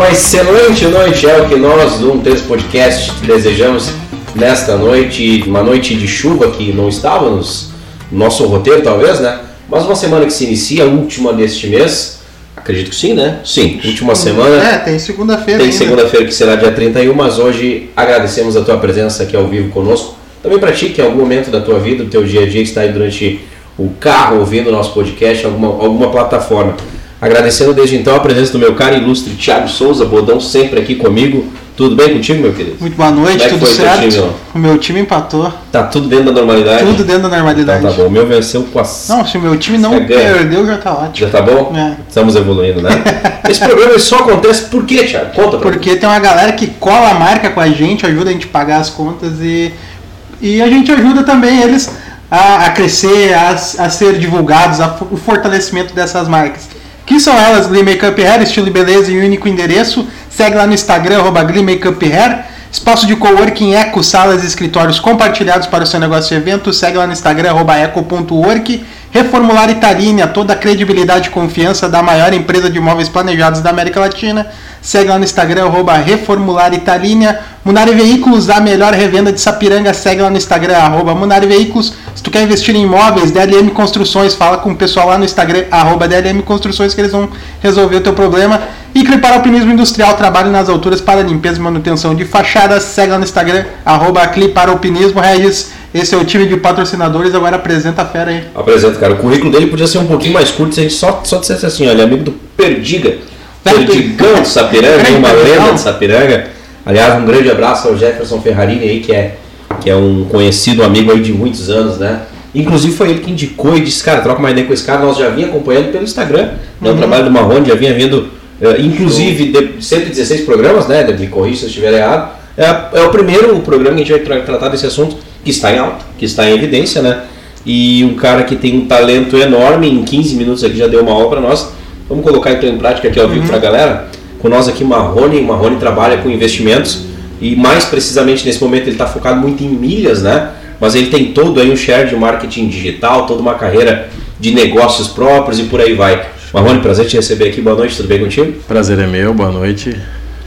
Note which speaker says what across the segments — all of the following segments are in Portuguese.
Speaker 1: Uma excelente noite é o que nós do Um Texto Podcast desejamos nesta noite, uma noite de chuva que não estávamos no nosso roteiro talvez, né? Mas uma semana que se inicia, a última deste mês, acredito que sim, né? Sim, última semana.
Speaker 2: É, tem segunda-feira
Speaker 1: Tem segunda-feira que será dia 31, mas hoje agradecemos a tua presença aqui ao vivo conosco. Também para ti, que em algum momento da tua vida, do teu dia a dia, está aí durante o carro ouvindo o nosso podcast, alguma, alguma plataforma. Agradecendo desde então a presença do meu caro ilustre Thiago Souza, Bodão, sempre aqui comigo. Tudo bem contigo, meu querido?
Speaker 2: Muito boa noite,
Speaker 1: Como é
Speaker 2: tudo certo?
Speaker 1: time,
Speaker 2: o meu time empatou.
Speaker 1: Tá tudo dentro da normalidade?
Speaker 2: Tudo dentro da
Speaker 1: Então
Speaker 2: normalidade.
Speaker 1: tá bom. O meu venceu com a...
Speaker 2: Não, se o meu time não perdeu, já tá ótimo.
Speaker 1: Já tá bom?
Speaker 2: É.
Speaker 1: Estamos evoluindo, né? Esse programa só acontece por quê, Thiago? Conta pra mim.
Speaker 2: Porque tem uma galera que cola a marca com a gente, ajuda a gente a pagar as contas e, e a gente ajuda também eles a, a crescer, a, a ser divulgados, a, o fortalecimento dessas marcas. Que são elas, Glee Makeup Hair, estilo e beleza e único endereço. Segue lá no Instagram, Glee Makeup Hair. Espaço de coworking Eco, salas e escritórios compartilhados para o seu negócio e evento. Segue lá no Instagram, eco.work. Reformular Italínia, toda a credibilidade e confiança da maior empresa de imóveis planejados da América Latina. Segue lá no Instagram, arroba Reformular Italínia. Munari Veículos, a melhor revenda de Sapiranga. Segue lá no Instagram, arroba Munari Veículos. Se tu quer investir em imóveis, DLM Construções, fala com o pessoal lá no Instagram, arroba DLM Construções, que eles vão resolver o teu problema. E Clipar Alpinismo Industrial, trabalho nas alturas para limpeza e manutenção de fachadas. Segue lá no Instagram, arroba Clipar Alpinismo. Regis, esse é o time de patrocinadores, agora apresenta a fera aí.
Speaker 1: Apresento, cara. O currículo dele podia ser um pouquinho mais curto se a gente só, só dissesse assim, olha, amigo do Perdiga. Perdigão de Sapiranga, uma lenda de Sapiranga. Aliás, um grande abraço ao Jefferson Ferrarini aí, que é, que é um conhecido amigo aí de muitos anos, né? Inclusive foi ele que indicou e disse, cara, troca uma ideia com esse cara, nós já vinha acompanhando pelo Instagram, né? O trabalho do Marrone já vinha vindo, eh, inclusive, de 116 programas, né? Me corrija se eu estiver errado. É, é o primeiro programa que a gente vai tra- tratar desse assunto, que está em alta, que está em evidência, né? E um cara que tem um talento enorme, em 15 minutos aqui já deu uma aula para nós. Vamos colocar então em prática aqui ao vivo para a galera. Com nós aqui Marrone, Marrone trabalha com investimentos e mais precisamente nesse momento ele está focado muito em milhas, né? Mas ele tem todo aí um share de marketing digital, toda uma carreira de negócios próprios e por aí vai. Marrone, prazer te receber aqui, boa noite, tudo bem contigo?
Speaker 3: Prazer é meu, boa noite.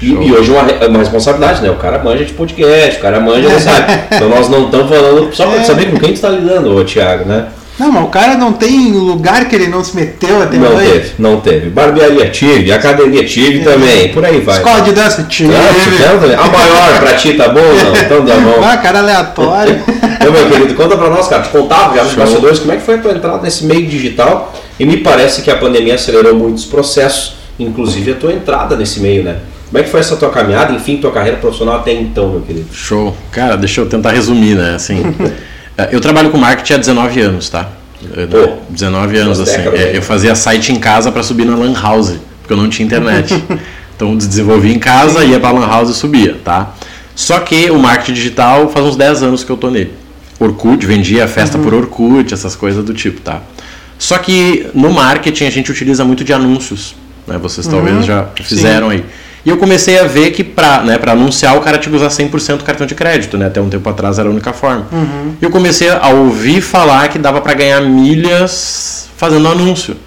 Speaker 1: E, e hoje uma, re- uma responsabilidade, né? O cara manja de podcast, o cara manja, ele sabe. Então nós não estamos falando só para saber com quem tu está lidando, ô Thiago, né?
Speaker 2: Não, mas o cara não tem lugar que ele não se meteu até
Speaker 1: Não
Speaker 2: hoje.
Speaker 1: teve, não teve. Barbearia tive, academia tive também, por aí vai.
Speaker 2: Escola de dança, tive.
Speaker 1: Ah. A maior pra ti tá bom ou não? Então tá bom.
Speaker 2: Ah, cara aleatório.
Speaker 1: Então, meu querido, conta pra nós, cara. Te contava já nos bastidores como é que foi a tua entrada nesse meio digital e me parece que a pandemia acelerou muitos processos, inclusive a tua entrada nesse meio, né? Como é que foi essa tua caminhada, enfim, tua carreira profissional até então, meu querido?
Speaker 3: Show. Cara, deixa eu tentar resumir, né? Assim, eh, eu trabalho com marketing há 19 anos, tá?
Speaker 1: Pô,
Speaker 3: 19 anos,
Speaker 1: duas
Speaker 3: assim. Eh,
Speaker 1: né?
Speaker 3: Eu fazia site em casa para subir na Lan House, porque eu não tinha internet. então desenvolvia em casa, ia pra Lan House e subia, tá? Só que o marketing digital faz uns 10 anos que eu tô nele. Orkut, vendia festa por Orkut, essas coisas do tipo, tá? Só que no marketing a gente utiliza muito de anúncios, né? Vocês talvez já fizeram aí. E eu comecei a ver que para né, pra anunciar o cara tinha que usar 100% cartão de crédito, né? Até um tempo atrás era a única forma. E eu comecei a ouvir falar que dava para ganhar milhas fazendo anúncio.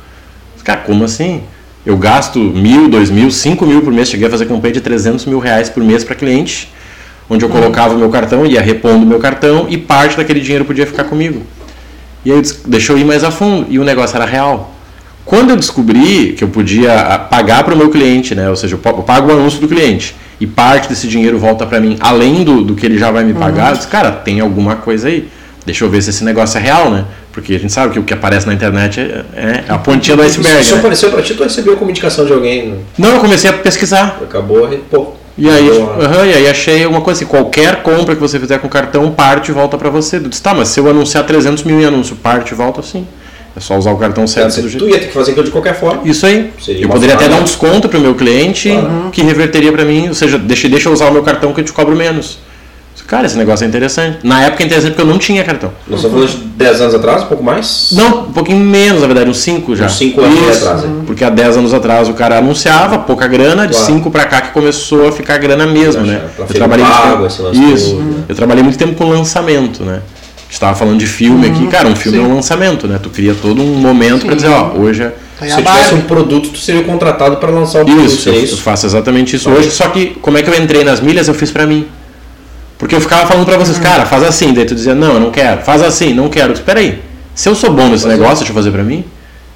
Speaker 3: Cara, como assim? Eu gasto mil, dois mil, cinco mil por mês. Cheguei a fazer campanha de 300 mil reais por mês para cliente, onde eu colocava o meu cartão, ia repondo o meu cartão e parte daquele dinheiro podia ficar comigo. E aí eu ir mais a fundo. E o negócio era real. Quando eu descobri que eu podia ah, pagar para o meu cliente, né? ou seja, eu pa- eu pago o anúncio do cliente e parte desse dinheiro volta para mim, além do, do que ele já vai me pagar, eu disse, cara, tem alguma coisa aí. Deixa eu ver se esse negócio é real, né? Porque a gente sabe que o que aparece na internet é, é a pontinha do iceberg.
Speaker 1: Isso
Speaker 3: né?
Speaker 1: apareceu pra ti, tu recebeu como indicação de alguém, né?
Speaker 3: Não, eu comecei a pesquisar.
Speaker 1: acabou, pô.
Speaker 3: E aí, aham, e aí achei uma coisa assim, qualquer compra que você fizer com cartão, parte e volta para você. Eu disse, tá, mas se eu anunciar 300 mil em anúncio, parte e volta sim. É só usar o cartão certo do
Speaker 1: Tu
Speaker 3: jeito.
Speaker 1: ia ter que fazer aquilo de qualquer forma.
Speaker 3: Isso aí.
Speaker 1: Seria
Speaker 3: eu poderia até dar um desconto pro meu cliente
Speaker 1: Claro.
Speaker 3: que reverteria para mim, ou seja, deixa, deixa eu usar o meu cartão que eu te cobro menos. Cara, esse negócio é interessante. Na época é interessante porque eu não tinha cartão.
Speaker 1: Nós estamos falando de 10 anos atrás, um pouco mais?
Speaker 3: Não, um pouquinho menos, na verdade, uns 5 já.
Speaker 1: Uns cinco anos
Speaker 3: Isso,
Speaker 1: atrás, hein?
Speaker 3: Porque há 10 anos atrás o cara anunciava pouca grana, de
Speaker 1: Claro.
Speaker 3: 5 pra cá que começou a ficar grana mesmo,
Speaker 1: Pra-
Speaker 3: né?
Speaker 1: pra
Speaker 3: eu trabalhei muito
Speaker 1: pago,
Speaker 3: tempo- Isso.
Speaker 1: todo, né?
Speaker 3: Eu trabalhei muito tempo com lançamento, né? Estava falando de filme aqui, cara, um filme
Speaker 2: sim.
Speaker 3: é um lançamento, né? Tu cria todo um momento para dizer, ó, hoje é
Speaker 2: Aí
Speaker 1: Se eu tivesse um produto, tu seria contratado para lançar o produto.
Speaker 3: Isso, eu,
Speaker 1: seria
Speaker 3: eu
Speaker 1: isso?
Speaker 3: faço exatamente isso
Speaker 1: Tá.
Speaker 3: hoje, só que como é que eu entrei nas milhas, eu fiz pra mim. Porque eu ficava falando pra vocês, cara, faz assim, daí tu dizia, não, eu não quero, faz assim, não quero. Espera aí, se eu sou bom nesse negócio, deixa eu fazer pra mim.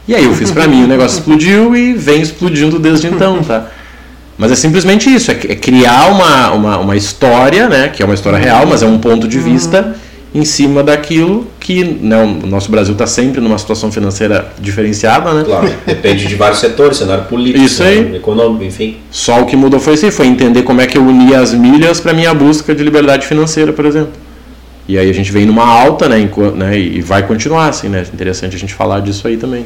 Speaker 3: E aí eu fiz pra mim, o negócio explodiu e vem explodindo desde então, tá? Mas é simplesmente isso, é, é criar uma, uma, uma história, né, que é uma história real, mas é um ponto de vista em cima daquilo que né, o nosso Brasil está sempre numa situação financeira diferenciada, né?
Speaker 1: Claro, depende de vários setores, cenário político,
Speaker 3: Isso aí.
Speaker 1: econômico, enfim.
Speaker 3: Só o que mudou foi isso aí, foi entender como é que eu unia as milhas para minha busca de liberdade financeira, por exemplo. E aí a gente vem numa alta, né, né, e vai continuar assim, né? Interessante a gente falar disso aí também.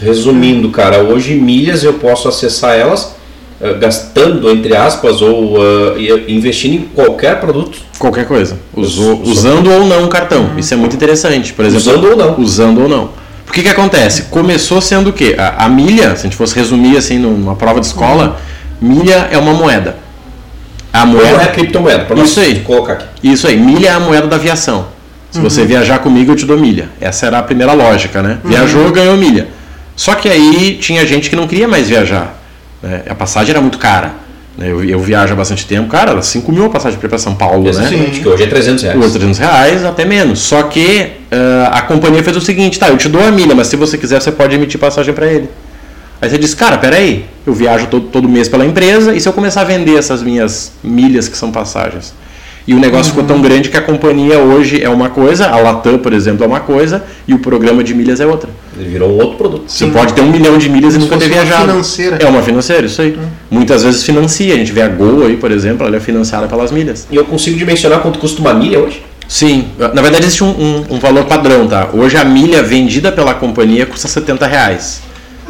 Speaker 1: Resumindo, cara, hoje milhas eu posso acessar elas eh, gastando, entre aspas, ou e- investindo em qualquer produto.
Speaker 3: Qualquer coisa. Usou-
Speaker 1: Us-
Speaker 3: usando ou não o cartão. Isso é muito interessante. Por exemplo,
Speaker 1: Usando ou não.
Speaker 3: Usando ou não. Por que que acontece? Começou sendo o quê? A, a milha, se a gente fosse resumir assim numa prova de escola, milha é uma moeda. A
Speaker 1: Como é a
Speaker 3: moeda.
Speaker 1: criptomoeda? Para
Speaker 3: Isso aí.
Speaker 1: colocar aqui.
Speaker 3: Isso aí, milha é a moeda da aviação. Se você viajar comigo, eu te dou milha. Essa era a primeira lógica, né? Viajou, ganhou milha. Só que aí tinha gente que não queria mais viajar. Né? A passagem era muito cara. né? Eu, eu viajo há bastante tempo, cara, era 5 mil a passagem para São Paulo, né?
Speaker 1: Exatamente, que hoje é 300 reais.
Speaker 3: Os 300 reais, até menos. Só que ah, a companhia fez o seguinte, tá, eu te dou a milha, mas se você quiser, você pode emitir passagem para ele. Aí você diz, cara, peraí, eu viajo todo, todo mês pela empresa, e se eu começar a vender essas minhas milhas que são passagens? E o negócio ficou tão grande que a companhia hoje é uma coisa, a Latam, por exemplo, é uma coisa, e o programa de milhas é outra.
Speaker 1: Ele virou um outro produto.
Speaker 3: Você pode ter um milhão de milhas e
Speaker 2: Como se
Speaker 3: nunca ter
Speaker 2: fosse uma
Speaker 3: viajado.
Speaker 2: financeira.
Speaker 3: É uma financeira, isso aí. Muitas vezes financia. A gente vê a Gol aí, por exemplo, ela é financiada pelas milhas.
Speaker 1: E eu consigo dimensionar quanto custa uma milha hoje?
Speaker 3: Sim, na verdade existe um, um- um valor padrão, tá? Hoje a milha vendida pela companhia custa 70 reais.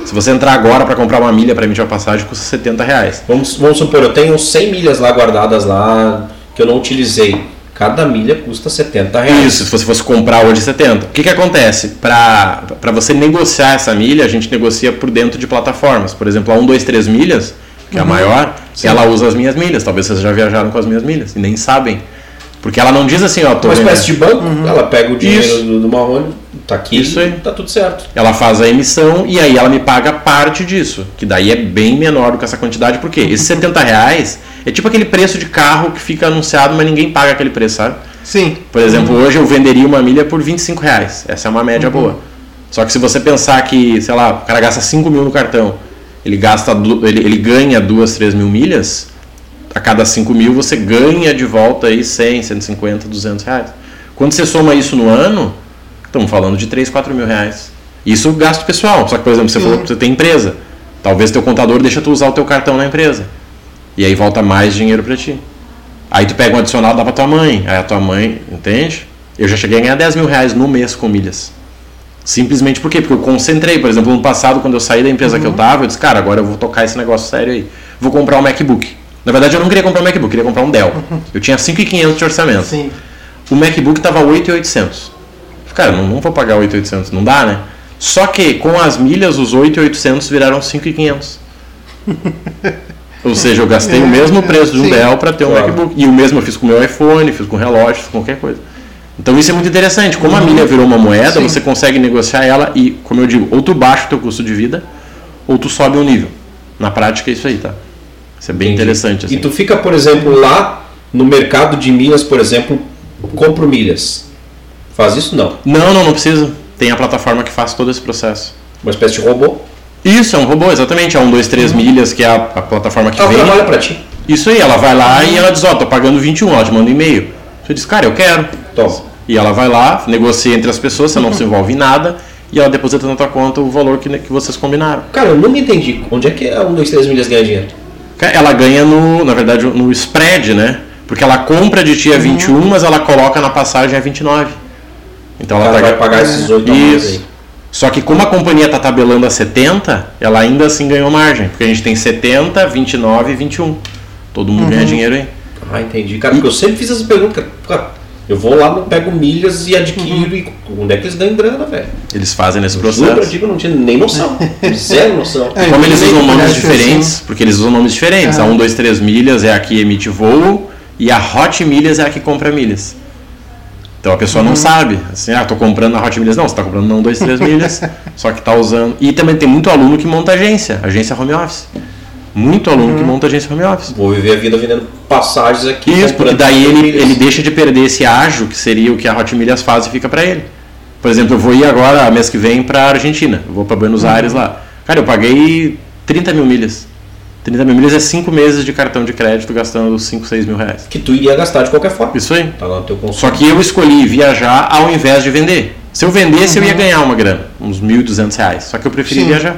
Speaker 3: Se você entrar agora para comprar uma milha para emitir uma passagem, custa 70 reais.
Speaker 1: Vamos, vamos supor, eu tenho 100 milhas lá guardadas lá que eu não utilizei. Cada milha custa 70 reais.
Speaker 3: Isso, se você fosse comprar hoje 70. O que, que acontece? Para você negociar essa milha, a gente negocia por dentro de plataformas. Por exemplo, a 1, 2, 3 milhas, que é a maior, ela usa as minhas milhas. Talvez vocês já viajaram com as minhas milhas e nem sabem. Porque ela não diz assim, ó, tô
Speaker 1: Uma espécie de banco, ela pega o dinheiro
Speaker 3: Isso.
Speaker 1: do, do Marrone, tá aqui,
Speaker 3: Isso aí.
Speaker 1: tá tudo certo.
Speaker 3: Ela faz a emissão e aí ela me paga parte disso, que daí é bem menor do que essa quantidade, porque esses 70 reais é tipo aquele preço de carro que fica anunciado, mas ninguém paga aquele preço, sabe?
Speaker 2: Sim.
Speaker 3: Por exemplo, hoje eu venderia uma milha por 25 reais, essa é uma média boa. Só que se você pensar que, sei lá, o cara gasta 5 mil no cartão, ele, gasta, ele, ele ganha 2, 3 mil milhas, a cada 5 mil você ganha de volta aí 100, 150, 200 reais. Quando você soma isso no ano, estamos falando de 3, 4 mil reais. Isso gasto pessoal. Só que, por exemplo, você falou você tem empresa. Talvez teu contador deixa tu usar o teu cartão na empresa. E aí volta mais dinheiro para ti. Aí tu pega um adicional e dá pra tua mãe. Aí a tua mãe, entende? Eu já cheguei a ganhar 10 mil reais no mês com milhas. Simplesmente por quê? Porque eu concentrei. Por exemplo, no passado, quando eu saí da empresa que eu tava, eu disse, cara, agora eu vou tocar esse negócio sério aí. Vou comprar um MacBook. Na verdade, eu não queria comprar um MacBook, eu queria comprar um Dell. Eu tinha 5.500 de orçamento.
Speaker 2: Sim.
Speaker 3: O MacBook tava 8.800. Cara, não, não vou pagar 8.800, não dá, né? Só que com as milhas, os 8.800 viraram 5.500. Ou seja, eu gastei o mesmo preço de um
Speaker 2: Sim.
Speaker 3: Dell para ter um
Speaker 1: Claro.
Speaker 3: MacBook. E o mesmo eu fiz com o meu iPhone, fiz com relógio, fiz com qualquer coisa. Então isso é muito interessante. Como a milha virou uma moeda,
Speaker 2: Sim.
Speaker 3: você consegue negociar ela e, como eu digo, ou tu baixa o teu custo de vida, ou tu sobe um nível. Na prática é isso aí, tá? Isso é bem
Speaker 1: Entendi.
Speaker 3: interessante. Assim.
Speaker 1: E tu fica, por exemplo, lá no mercado de milhas, por exemplo, compro milhas. Faz isso? Não.
Speaker 3: Não, não, não precisa. Tem a plataforma que faz todo esse processo.
Speaker 1: Uma espécie de robô.
Speaker 3: Isso, é um robô, exatamente. É um, dois, três milhas, que é a, a plataforma que
Speaker 1: Ela
Speaker 3: vem.
Speaker 1: trabalha pra ti.
Speaker 3: Isso aí, ela vai lá e ela diz, ó, tô pagando 21, ela te manda um e-mail. Você diz, cara, eu quero.
Speaker 1: Toma.
Speaker 3: E ela vai lá, negocia entre as pessoas, você não se envolve em nada, e ela deposita na tua conta o valor que, que vocês combinaram.
Speaker 1: Cara, eu nunca entendi. Onde é que a 1, 2, 3 milhas ganha dinheiro?
Speaker 3: Ela ganha no, na verdade, no spread, né? Porque ela compra de ti a 21, mas ela coloca na passagem a 29. Então
Speaker 1: Ela
Speaker 3: ela
Speaker 1: vai
Speaker 3: tá
Speaker 1: pagar esses 8 a mais
Speaker 3: Isso. Só que como a companhia está tabelando a 70, ela ainda assim ganhou margem. Porque a gente tem 70, 29 e 21. Todo mundo ganha dinheiro aí.
Speaker 1: Ah, entendi. Cara, porque eu sempre fiz essa pergunta. Cara, eu vou lá, não pego milhas e adquiro. E onde é que eles ganham grana, velho?
Speaker 3: Eles fazem nesse processo.
Speaker 1: que eu não tinha nem noção. Zero noção.
Speaker 2: É,
Speaker 3: Como eles
Speaker 2: eu
Speaker 3: usam nomes diferentes, porque eles usam nomes diferentes. A 1, 2, 3 milhas é a que emite voo e a Hot Milhas é a que compra milhas. Então a pessoa não sabe, assim, ah, tô comprando na Hot Milhas. Não, você tá comprando não 2, 3 milhas, só que tá usando. E também tem muito aluno que monta agência, agência home office. Muito aluno que monta agência home office.
Speaker 1: Vou viver a vida vendendo passagens aqui.
Speaker 3: Isso, porque daí ele,
Speaker 1: milhas.
Speaker 3: ele deixa de perder esse ágio, que seria o que a Hot Milhas faz e fica para ele. Por exemplo, eu vou ir agora, mês que vem, para Argentina. Eu vou para Buenos Aires lá. Cara, eu paguei 30 mil milhas. 30 mil milhas é 5 meses de cartão de crédito gastando 5, 6 mil reais.
Speaker 1: Que tu iria gastar de qualquer forma.
Speaker 3: Isso aí.
Speaker 1: Tá lá no teu consumo.
Speaker 3: Só que eu escolhi viajar ao invés de vender. Se eu vendesse, eu ia ganhar uma grana, uns 1.200 reais. Só que eu preferi
Speaker 2: Sim.
Speaker 3: viajar.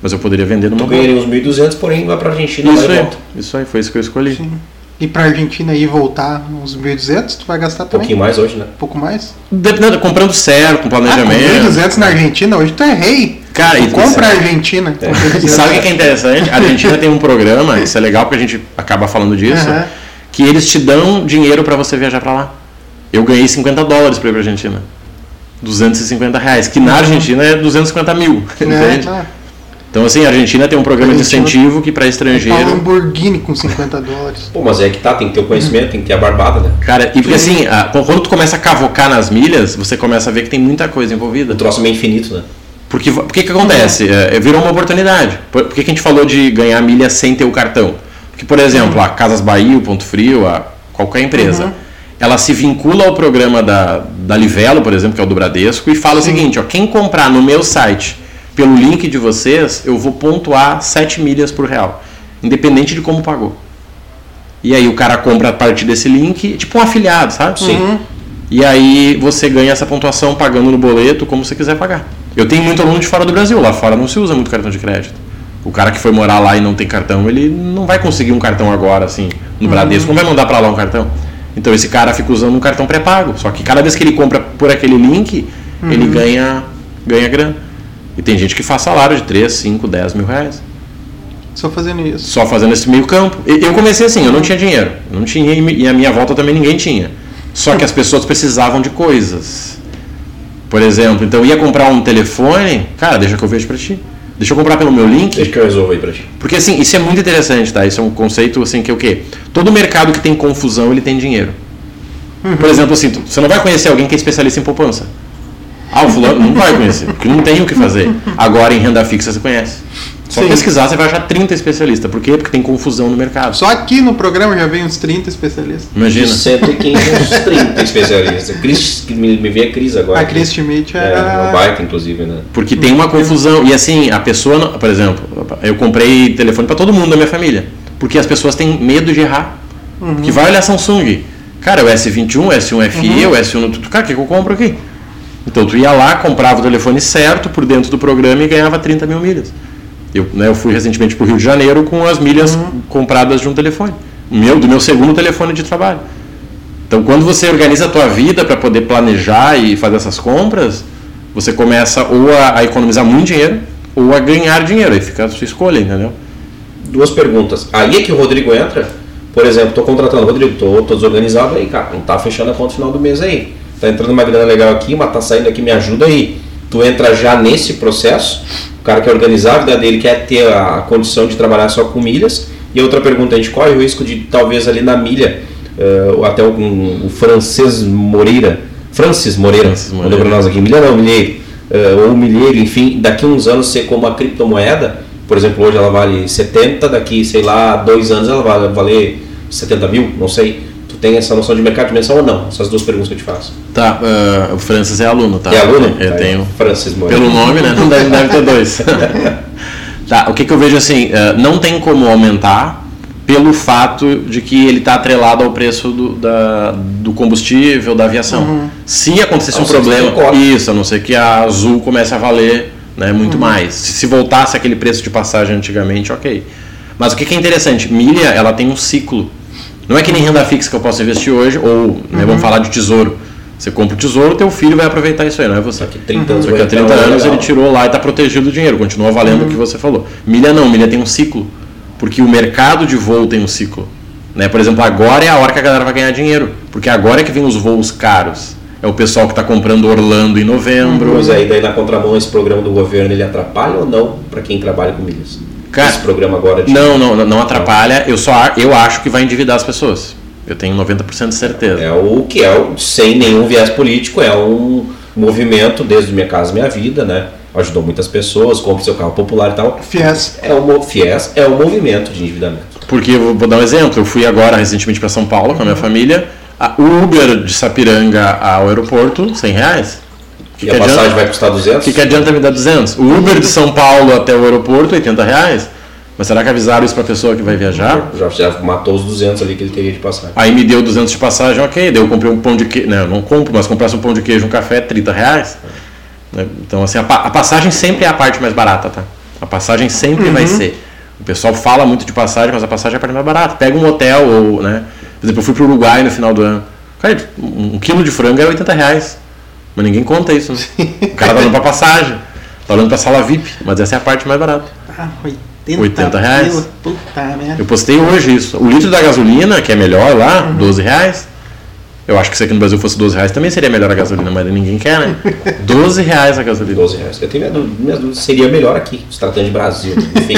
Speaker 3: Mas eu poderia vender numa
Speaker 1: Tu ganharia uns 1.200, porém vai pra Argentina
Speaker 3: Isso
Speaker 1: e
Speaker 3: aí.
Speaker 1: volta.
Speaker 3: Isso aí, foi isso que eu escolhi.
Speaker 2: Sim. E pra Argentina ir voltar uns 1.200, tu vai gastar
Speaker 1: Um
Speaker 2: também?
Speaker 1: pouquinho mais hoje, né?
Speaker 2: Um pouco mais?
Speaker 3: Dependendo, comprando certo, com
Speaker 2: Ah,
Speaker 3: planejamento.
Speaker 2: 1.200 na Argentina, hoje tu é rei.
Speaker 3: Cara, e-
Speaker 2: compra a Argentina. com
Speaker 3: E
Speaker 2: 1.200.
Speaker 3: sabe o que é interessante? A Argentina tem um programa, isso é legal porque a gente acaba falando disso,
Speaker 2: Aham.
Speaker 3: que eles te dão dinheiro para você viajar para lá. Eu ganhei 50 dólares para ir para Argentina. 250 reais, que na Argentina é 250 mil.
Speaker 2: É,
Speaker 3: Entende?
Speaker 2: tá.
Speaker 3: Então, assim, a Argentina tem um programa de incentivo que para
Speaker 2: Tá um
Speaker 3: estrangeiro.
Speaker 2: Lamborghini com 50 dólares.
Speaker 1: Pô, mas é que tá, tem que ter o conhecimento, tem que ter a barbada, né?
Speaker 3: Cara, e porque assim, a- quando tu começa a cavocar nas milhas, você começa a ver que tem muita coisa
Speaker 1: O
Speaker 3: envolvida.
Speaker 1: troço é meio infinito, né?
Speaker 3: Porque o que, que acontece? É, virou uma oportunidade. Por, por que, que a gente falou de ganhar milha sem ter o cartão? Porque, por exemplo, a Casas Bahia, o Ponto Frio, a qualquer empresa, ela se vincula ao programa da, da Livelo, por exemplo, que é o do Bradesco, e fala o seguinte: ó, quem comprar no meu site pelo link de vocês, eu vou pontuar 7 milhas por real, independente de como pagou. E aí o cara compra a partir desse link, tipo um afiliado, sabe?
Speaker 1: Sim.
Speaker 3: E aí você ganha essa pontuação pagando no boleto como você quiser pagar. Eu tenho muito aluno de fora do Brasil, lá fora não se usa muito cartão de crédito. O cara que foi morar lá e não tem cartão, ele não vai conseguir um cartão agora, assim, no Bradesco, não vai mandar para lá um cartão. Então esse cara fica usando um cartão pré-pago. Só que cada vez que ele compra por aquele link, ele ganha, ganha grana. E tem gente que faz salário de 3, 5, 10 mil reais.
Speaker 2: Só fazendo isso.
Speaker 3: Só fazendo esse meio campo. Eu comecei assim, eu não tinha dinheiro. Não tinha e a minha volta também ninguém tinha. Só que as pessoas precisavam de coisas. Por exemplo, então eu ia comprar um telefone, cara, deixa que eu vejo pra ti. Deixa eu comprar pelo meu link.
Speaker 1: Deixa que eu resolvo aí pra ti.
Speaker 3: Porque assim, isso é muito interessante, tá? Isso é um conceito assim que é o quê? Todo mercado que tem confusão, ele tem dinheiro. Por exemplo, assim, tu- você não vai conhecer alguém que é especialista em poupança. Ah, o fulano não vai conhecer, porque não tem o que fazer. Agora em renda fixa você conhece. Só
Speaker 2: Sim.
Speaker 3: pesquisar você vai achar 30 especialistas. Por quê? Porque tem confusão no mercado.
Speaker 2: Só aqui no programa já vem uns 30 especialistas.
Speaker 1: De
Speaker 3: Imagina.
Speaker 1: 115 uns 30 especialistas. Cris, que me, me veio a Cris agora.
Speaker 2: A Chris Schmidt
Speaker 1: É,
Speaker 2: era.
Speaker 1: uma baita, inclusive, né?
Speaker 3: Porque tem uma confusão. E assim, a pessoa, por exemplo, eu comprei telefone para todo mundo da minha família. Porque as pessoas têm medo de errar. Que vai olhar Samsung. Cara, o S21, o S1 FE, o S1. Tu, cara, o que eu compro aqui? Então tu ia lá, comprava o telefone certo por dentro do programa e ganhava 30 mil milhas. Eu, né, eu fui recentemente para o Rio de Janeiro com as milhas compradas de um telefone. Meu, do meu segundo telefone de trabalho. Então, quando você organiza a tua vida para poder planejar e fazer essas compras, você começa ou a, a economizar muito dinheiro ou a ganhar dinheiro. Aí fica a sua escolha, entendeu?
Speaker 1: Duas perguntas. Aí é que o Rodrigo entra. Por exemplo, tô contratando Rodrigo, tô desorganizado aí, cara. Não tá fechando a conta final do mês aí. Tá entrando uma grana legal aqui, mas tá saindo aqui, me ajuda aí. Tu entra já nesse processo. O cara quer organizar a vida dele, quer ter a condição de trabalhar só com milhas. E outra pergunta, a gente corre o risco de talvez ali na milha, ou até algum, o francês Moreira, Francis Moreira,
Speaker 3: Francis Moreira.
Speaker 1: mandou pra nós aqui, milha não, milheiro, eh, ou milheiro, enfim, daqui uns anos ser como a criptomoeda, por exemplo, hoje ela vale 70, daqui, sei lá, dois anos ela vai valer 70 mil, não sei. Tu tem essa noção de mercado de dimensão ou não? Essas duas perguntas que eu te faço.
Speaker 3: Tá, ah, o Francis é aluno, tá?
Speaker 1: É aluno?
Speaker 3: Eu
Speaker 1: Tá,
Speaker 3: tenho.
Speaker 1: Francis Moreira.
Speaker 3: Pelo nome, né? Não deve, deve ter dois. tá, o que, que eu vejo assim, eh, não tem como aumentar pelo fato de que ele está atrelado ao preço do, da- do combustível, da aviação. Se acontecesse um problema, isso, a não ser que a Azul comece a valer né, muito mais. Se, se voltasse aquele preço de passagem antigamente, ok. Mas o que, que é interessante, milha ela tem um ciclo. Não é que nem renda fixa que eu posso investir hoje, ou né, vamos falar de tesouro. Você compra o tesouro, teu filho vai aproveitar isso aí, não é você.
Speaker 1: Daqui 30 anos
Speaker 3: Só que
Speaker 1: vai
Speaker 3: há 30
Speaker 1: entrar um
Speaker 3: anos
Speaker 1: legal.
Speaker 3: ele tirou lá e está protegido o dinheiro, continua valendo o que você falou. Milha não, milha tem um ciclo, porque o mercado de voo tem um ciclo. Né? Por exemplo, agora é a hora que a galera vai ganhar dinheiro, porque agora é que vem os voos caros. É o pessoal que está comprando Orlando em novembro.
Speaker 1: Pois é, e daí na contramão esse programa do governo ele atrapalha ou não para quem trabalha com milhas?
Speaker 3: Cara,
Speaker 1: esse programa agora de...
Speaker 3: Não, não, não atrapalha. Eu só eu acho que vai endividar as pessoas. Eu tenho 90% de certeza.
Speaker 1: É o que é, o- sem nenhum viés político, é um movimento desde Minha Casa Minha Vida, né? Ajudou muitas pessoas, compra seu carro popular e tal.
Speaker 2: Fies.
Speaker 1: É o FIES é o movimento de endividamento.
Speaker 3: Porque eu vou dar um exemplo. Eu fui agora recentemente para São Paulo com a minha família. A o Uber de Sapiranga ao aeroporto, 100 reais. O que,
Speaker 1: E
Speaker 3: que
Speaker 1: a passagem vai custar 200?
Speaker 3: o que, que adianta me dar 200? O Uber de São Paulo até o aeroporto, 80 reais. Mas será que avisaram isso para a pessoa que vai viajar?
Speaker 1: Já, já matou os 200 ali que ele teria de passagem.
Speaker 3: Aí me deu 200 de passagem, ok. Daí eu comprei um pão de queijo. Não, eu não compro, mas comprasse um pão de queijo e um café, 30 reais. Né? Então, assim, a, a passagem sempre é a parte mais barata, tá? A passagem sempre vai ser. O pessoal fala muito de passagem, mas a passagem é a parte mais barata. Pega um hotel ou, né? Por exemplo, eu fui pro Uruguai no final do ano. Cara, um um quilo de frango é 80 reais. Mas ninguém conta isso, né? O cara tá olhando pra passagem, tá olhando pra sala VIP, mas essa é a parte mais barata.
Speaker 2: Ah, 80,
Speaker 3: 80 reais.
Speaker 2: pila. Puta merda.
Speaker 3: Eu postei hoje isso. O litro da gasolina, que é melhor lá, 12 reais. Eu acho que se aqui no Brasil fosse 12 reais também seria melhor a gasolina, mas ninguém quer, né? 12 reais a gasolina.
Speaker 1: 12 reais. Eu tenho minhas dúvidas. Seria melhor aqui, se tratando de Brasil. Enfim.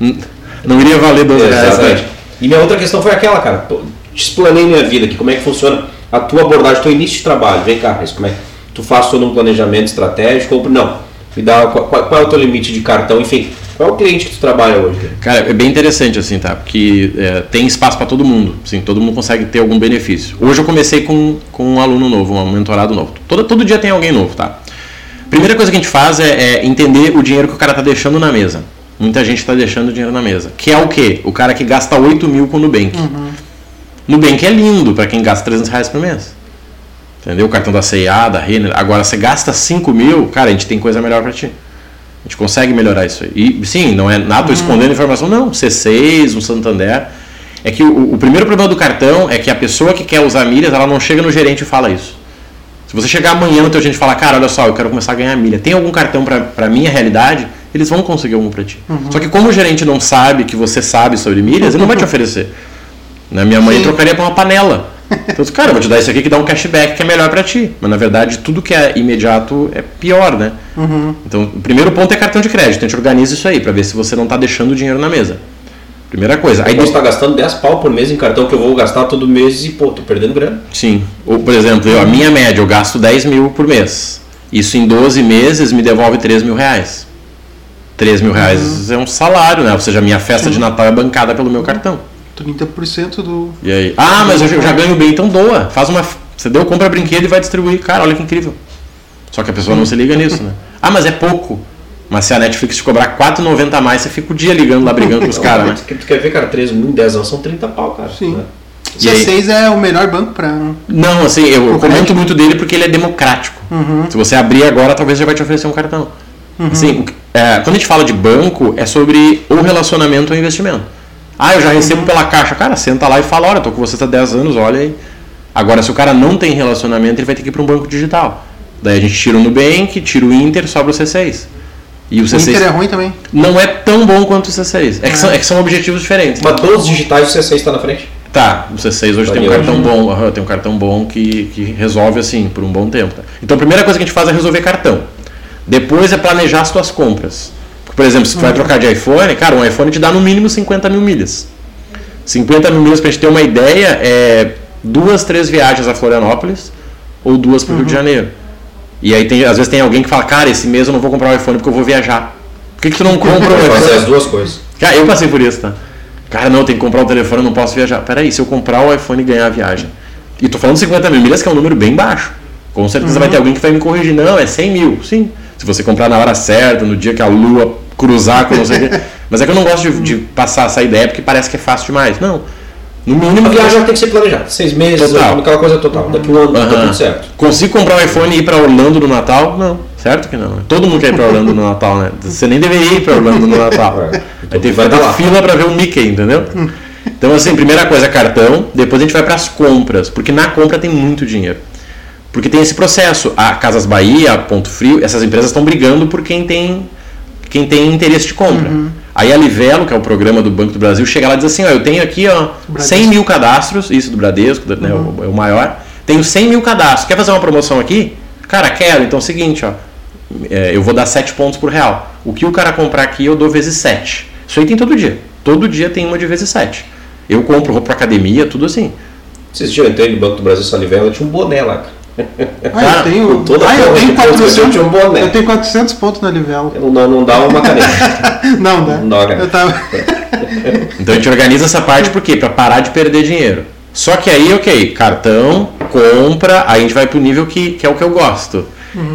Speaker 3: Não iria valer 12 reais.
Speaker 1: Exatamente.
Speaker 3: né?
Speaker 1: E minha outra questão foi aquela, cara. Explanei minha vida aqui, como é que funciona a tua abordagem, teu início de trabalho. Vem cá, como é que tu faz todo um planejamento estratégico? Ou não? Me dá qual, qual- é o teu limite de cartão? Enfim, qual é o cliente que tu trabalha hoje?
Speaker 3: Cara, é bem interessante assim, tá? Porque é, tem espaço para todo mundo. Sim, todo mundo consegue ter algum benefício. Hoje eu comecei com, com um aluno novo, um mentorado novo. Todo, todo dia tem alguém novo, tá? Primeira coisa que a gente faz é, é entender o dinheiro que o cara tá deixando na mesa. Muita gente está deixando dinheiro na mesa. Que é o quê? O cara que gasta 8 mil com o Nubank. Nubank é lindo para quem gasta 300 reais por mês. Entendeu? O cartão da CIA, da Renner. Agora, você gasta 5 mil, cara, a gente tem coisa melhor para ti. A gente consegue melhorar isso aí. E sim, não é nada tô escondendo informação, não. C6, um Santander. É que o, o primeiro problema do cartão é que a pessoa que quer usar milhas, ela não chega no gerente e fala isso. Se você chegar amanhã no teu gerente e falar, cara, olha só, eu quero começar a ganhar milha, tem algum cartão para pra minha realidade? Eles vão conseguir algum para ti. Só que como o gerente não sabe que você sabe sobre milhas, ele não vai te oferecer. Né? Minha mãe
Speaker 2: Sim.
Speaker 3: trocaria por uma panela. Então, cara, eu vou te dar isso aqui que dá um cashback que é melhor para ti. Mas na verdade, tudo que é imediato é pior, né? Então, o primeiro ponto é cartão de crédito. A gente organiza isso aí para ver se você não está deixando o dinheiro na mesa. Primeira coisa. Aí
Speaker 1: Aí você tá gastando 10 pau por mês em cartão que eu vou gastar todo mês e, pô, tô perdendo grana.
Speaker 3: Sim. Ou, por exemplo, eu, a minha média, eu gasto 10 mil por mês. Isso em 12 meses me devolve 3 mil reais. 3 mil reais é um salário, né? Ou seja, a minha festa de Natal é bancada pelo meu cartão.
Speaker 2: 30% do.
Speaker 3: E aí? Ah, mas eu já, ganho bem, então doa. Faz uma. Você deu, compra brinquedo e vai distribuir. Cara, olha que incrível. Só que a pessoa não se liga nisso, né? Ah, mas é pouco. Mas se a Netflix te cobrar 4,90 a mais, você fica o dia ligando lá brigando com os caras, né?
Speaker 1: Tu, quer ver, cara, 3 mil em 10 anos são 30 pau, cara.
Speaker 2: Sim.
Speaker 1: né?
Speaker 3: E aí?
Speaker 2: C6 é o melhor banco pra.
Speaker 3: Não, assim, eu,
Speaker 2: O
Speaker 3: comento muito dele porque ele é democrático. Se você abrir agora, talvez já vai te oferecer um cartão. Assim, o que- é, quando a gente fala de banco, é sobre ou relacionamento ou investimento. Ah, eu já recebo pela caixa. Cara, senta lá e fala, olha, tô com você há 10 anos, olha aí. Agora, se o cara não tem relacionamento, ele vai ter que ir para um banco digital. Daí a gente tira o Nubank, tira o Inter, sobra o C6. E o
Speaker 2: O
Speaker 3: C6
Speaker 2: Inter é ruim também.
Speaker 3: não é tão bom quanto o C6. É que, são, é que são objetivos diferentes.
Speaker 1: Mas dos digitais o C6 tá na frente.
Speaker 3: Tá, o C6 hoje tem um cartão bom, aham, tem um cartão bom que, que resolve assim por um bom tempo. tá? Então a primeira coisa que a gente faz é resolver cartão. Depois é planejar as tuas compras. Por exemplo, se tu vai trocar de iPhone, cara, um iPhone te dá no mínimo 50 mil milhas. 50 mil milhas, pra gente ter uma ideia, é duas, três viagens a Florianópolis ou duas para o Rio de Janeiro. E aí tem, às vezes tem alguém que fala, cara, esse mês eu não vou comprar o iPhone porque eu vou viajar. Por que, que tu não compra o
Speaker 1: Vai fazer
Speaker 3: iPhone?
Speaker 1: as duas coisas.
Speaker 3: Cara, eu passei por isso, tá? Cara, não, tem que comprar um telefone, eu não posso viajar. Peraí, se eu comprar o iPhone e ganhar a viagem. E tô falando 50 mil milhas, que é um número bem baixo. Com certeza vai ter alguém que vai me corrigir. Não, é 100 mil. Sim. Se você comprar na hora certa, no dia que a lua cruzar com não sei o quê. Mas é que eu não gosto de, de passar essa ideia porque parece que é fácil demais. Não. No mínimo.
Speaker 1: A viagem tem que ser planejada. Seis meses,
Speaker 3: Total.
Speaker 1: aquela coisa total. Daqui um ano, tá tudo certo.
Speaker 3: Consigo comprar um iPhone e ir pra Orlando no Natal? Não, certo que não. né? Todo mundo quer ir pra Orlando no Natal, né? Você nem deveria ir pra Orlando no Natal.
Speaker 1: É.
Speaker 3: Vai ter,
Speaker 1: Vai
Speaker 3: ter
Speaker 1: lá.
Speaker 3: fila pra ver o Mickey, entendeu? Então, assim, primeira coisa, cartão. Depois a gente vai pras compras, porque na compra tem muito dinheiro. Porque tem esse processo. A Casas Bahia, a Ponto Frio, essas empresas estão brigando por quem tem, quem tem interesse de compra. Aí a Livelo, que é o programa do Banco do Brasil, chega lá e diz assim, ó, eu tenho aqui ó,
Speaker 2: Bradesco.
Speaker 3: 100 mil cadastros, isso do Bradesco, né, o, é o maior. Tenho 100 mil cadastros. Quer fazer uma promoção aqui? Cara, quero. Então é o seguinte, ó, é, eu vou dar 7 pontos por real. O que o cara comprar aqui, eu dou vezes 7. Isso aí tem todo dia. Todo dia tem uma de vezes 7. Eu compro roupa pra academia, tudo assim.
Speaker 1: Dias eu entrei no Banco do Brasil Salivela, tinha um boné lá, cara.
Speaker 2: Ah, eu tenho,
Speaker 1: com toda a
Speaker 2: ah, eu tenho
Speaker 1: de construção
Speaker 2: 400,
Speaker 1: de um boné.
Speaker 2: eu tenho 400 pontos na Livelo.
Speaker 1: Não, dá- não dá uma caneta.
Speaker 2: Não, dá.
Speaker 1: Não dá,
Speaker 2: tava...
Speaker 3: Então a gente organiza essa parte por quê? Pra parar de perder dinheiro. Só que aí, ok, cartão, compra, aí a gente vai pro nível que, que é o que eu gosto.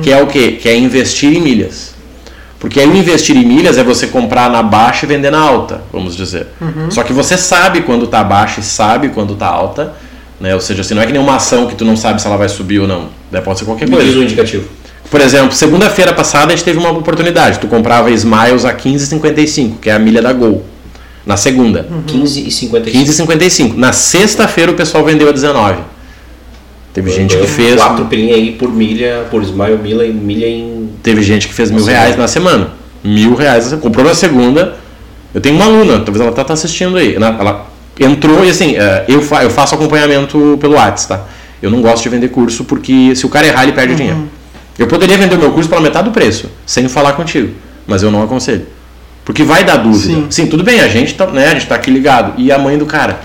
Speaker 3: Que é o quê? Que é investir em milhas. Porque aí o investir em milhas é você comprar na baixa e vender na alta, vamos dizer. Só que você sabe quando tá baixa e sabe quando tá alta. Né? Ou seja, assim, não é que nem uma ação que tu não sabe se ela vai subir ou não. Né? Pode ser qualquer
Speaker 1: Me diz
Speaker 3: coisa.
Speaker 1: um indicativo.
Speaker 3: Por exemplo, segunda-feira passada a gente teve uma oportunidade. Tu comprava Smiles a 15,55, que é a milha da Gol. Na segunda.
Speaker 1: 15 e 55.
Speaker 3: 15,55. Na sexta-feira o pessoal vendeu a 19. Teve gente que fez.
Speaker 1: 4 pilinha aí por milha, por smile, milha, milha em.
Speaker 3: Teve gente que fez mil reais
Speaker 1: né?
Speaker 3: na semana. Mil reais. Comprou na segunda. Eu tenho uma aluna, talvez ela tá, tá assistindo aí. Ela entrou e assim, eh, eu, fa- eu faço acompanhamento pelo WhatsApp, tá? Eu não gosto de vender curso porque se o cara errar, ele perde
Speaker 1: Uhum.
Speaker 3: dinheiro. Eu poderia vender o meu curso pela metade do preço, sem falar contigo. Mas eu não aconselho. Porque vai dar dúvida.
Speaker 2: Sim.
Speaker 3: tudo bem, a gente, tá, né, a gente tá aqui ligado. E a mãe do cara?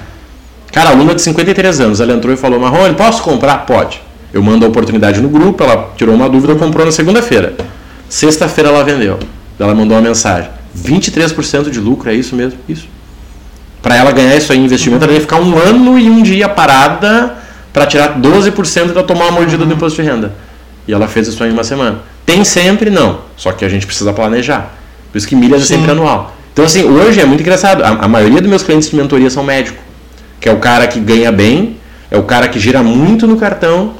Speaker 3: Cara, aluna de 53 anos, ela entrou e falou: Marrone, posso comprar? Pode. Eu mando a oportunidade no grupo, ela tirou uma dúvida, comprou na segunda-feira. Sexta-feira ela vendeu. Ela mandou uma mensagem: 23% de lucro, é isso mesmo? Isso. Para ela ganhar isso aí em investimento, ela ia ficar um ano e um dia parada para tirar 12% e ela tomar uma mordida do imposto de renda. E ela fez isso aí em uma semana. Tem sempre? Não. Só que a gente precisa planejar. Por isso que milhas é
Speaker 2: Sim.
Speaker 3: sempre anual. Então, assim, hoje é muito engraçado. A, a maioria dos meus clientes de mentoria são médicos. Que é o cara que ganha bem, é o cara que gira muito no cartão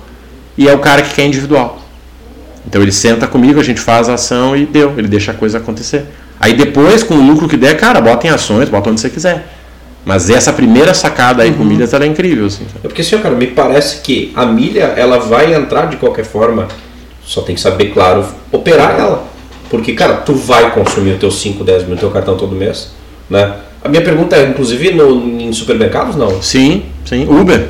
Speaker 3: e é o cara que quer individual. Então ele senta comigo, a gente faz a ação e deu. Ele deixa a coisa acontecer. Aí depois, com o lucro que der, cara, bota em ações, bota onde você quiser. Mas essa primeira sacada aí com milhas, ela é incrível. Assim.
Speaker 1: É porque assim, cara, me parece que a milha ela vai entrar de qualquer forma. Só tem que saber, claro, operar ela. Porque, cara, tu vai consumir os teus 5, 10 mil no teu cartão todo mês. Né? A minha pergunta é, inclusive, no, em supermercados, não?
Speaker 3: Sim, sim. Uber.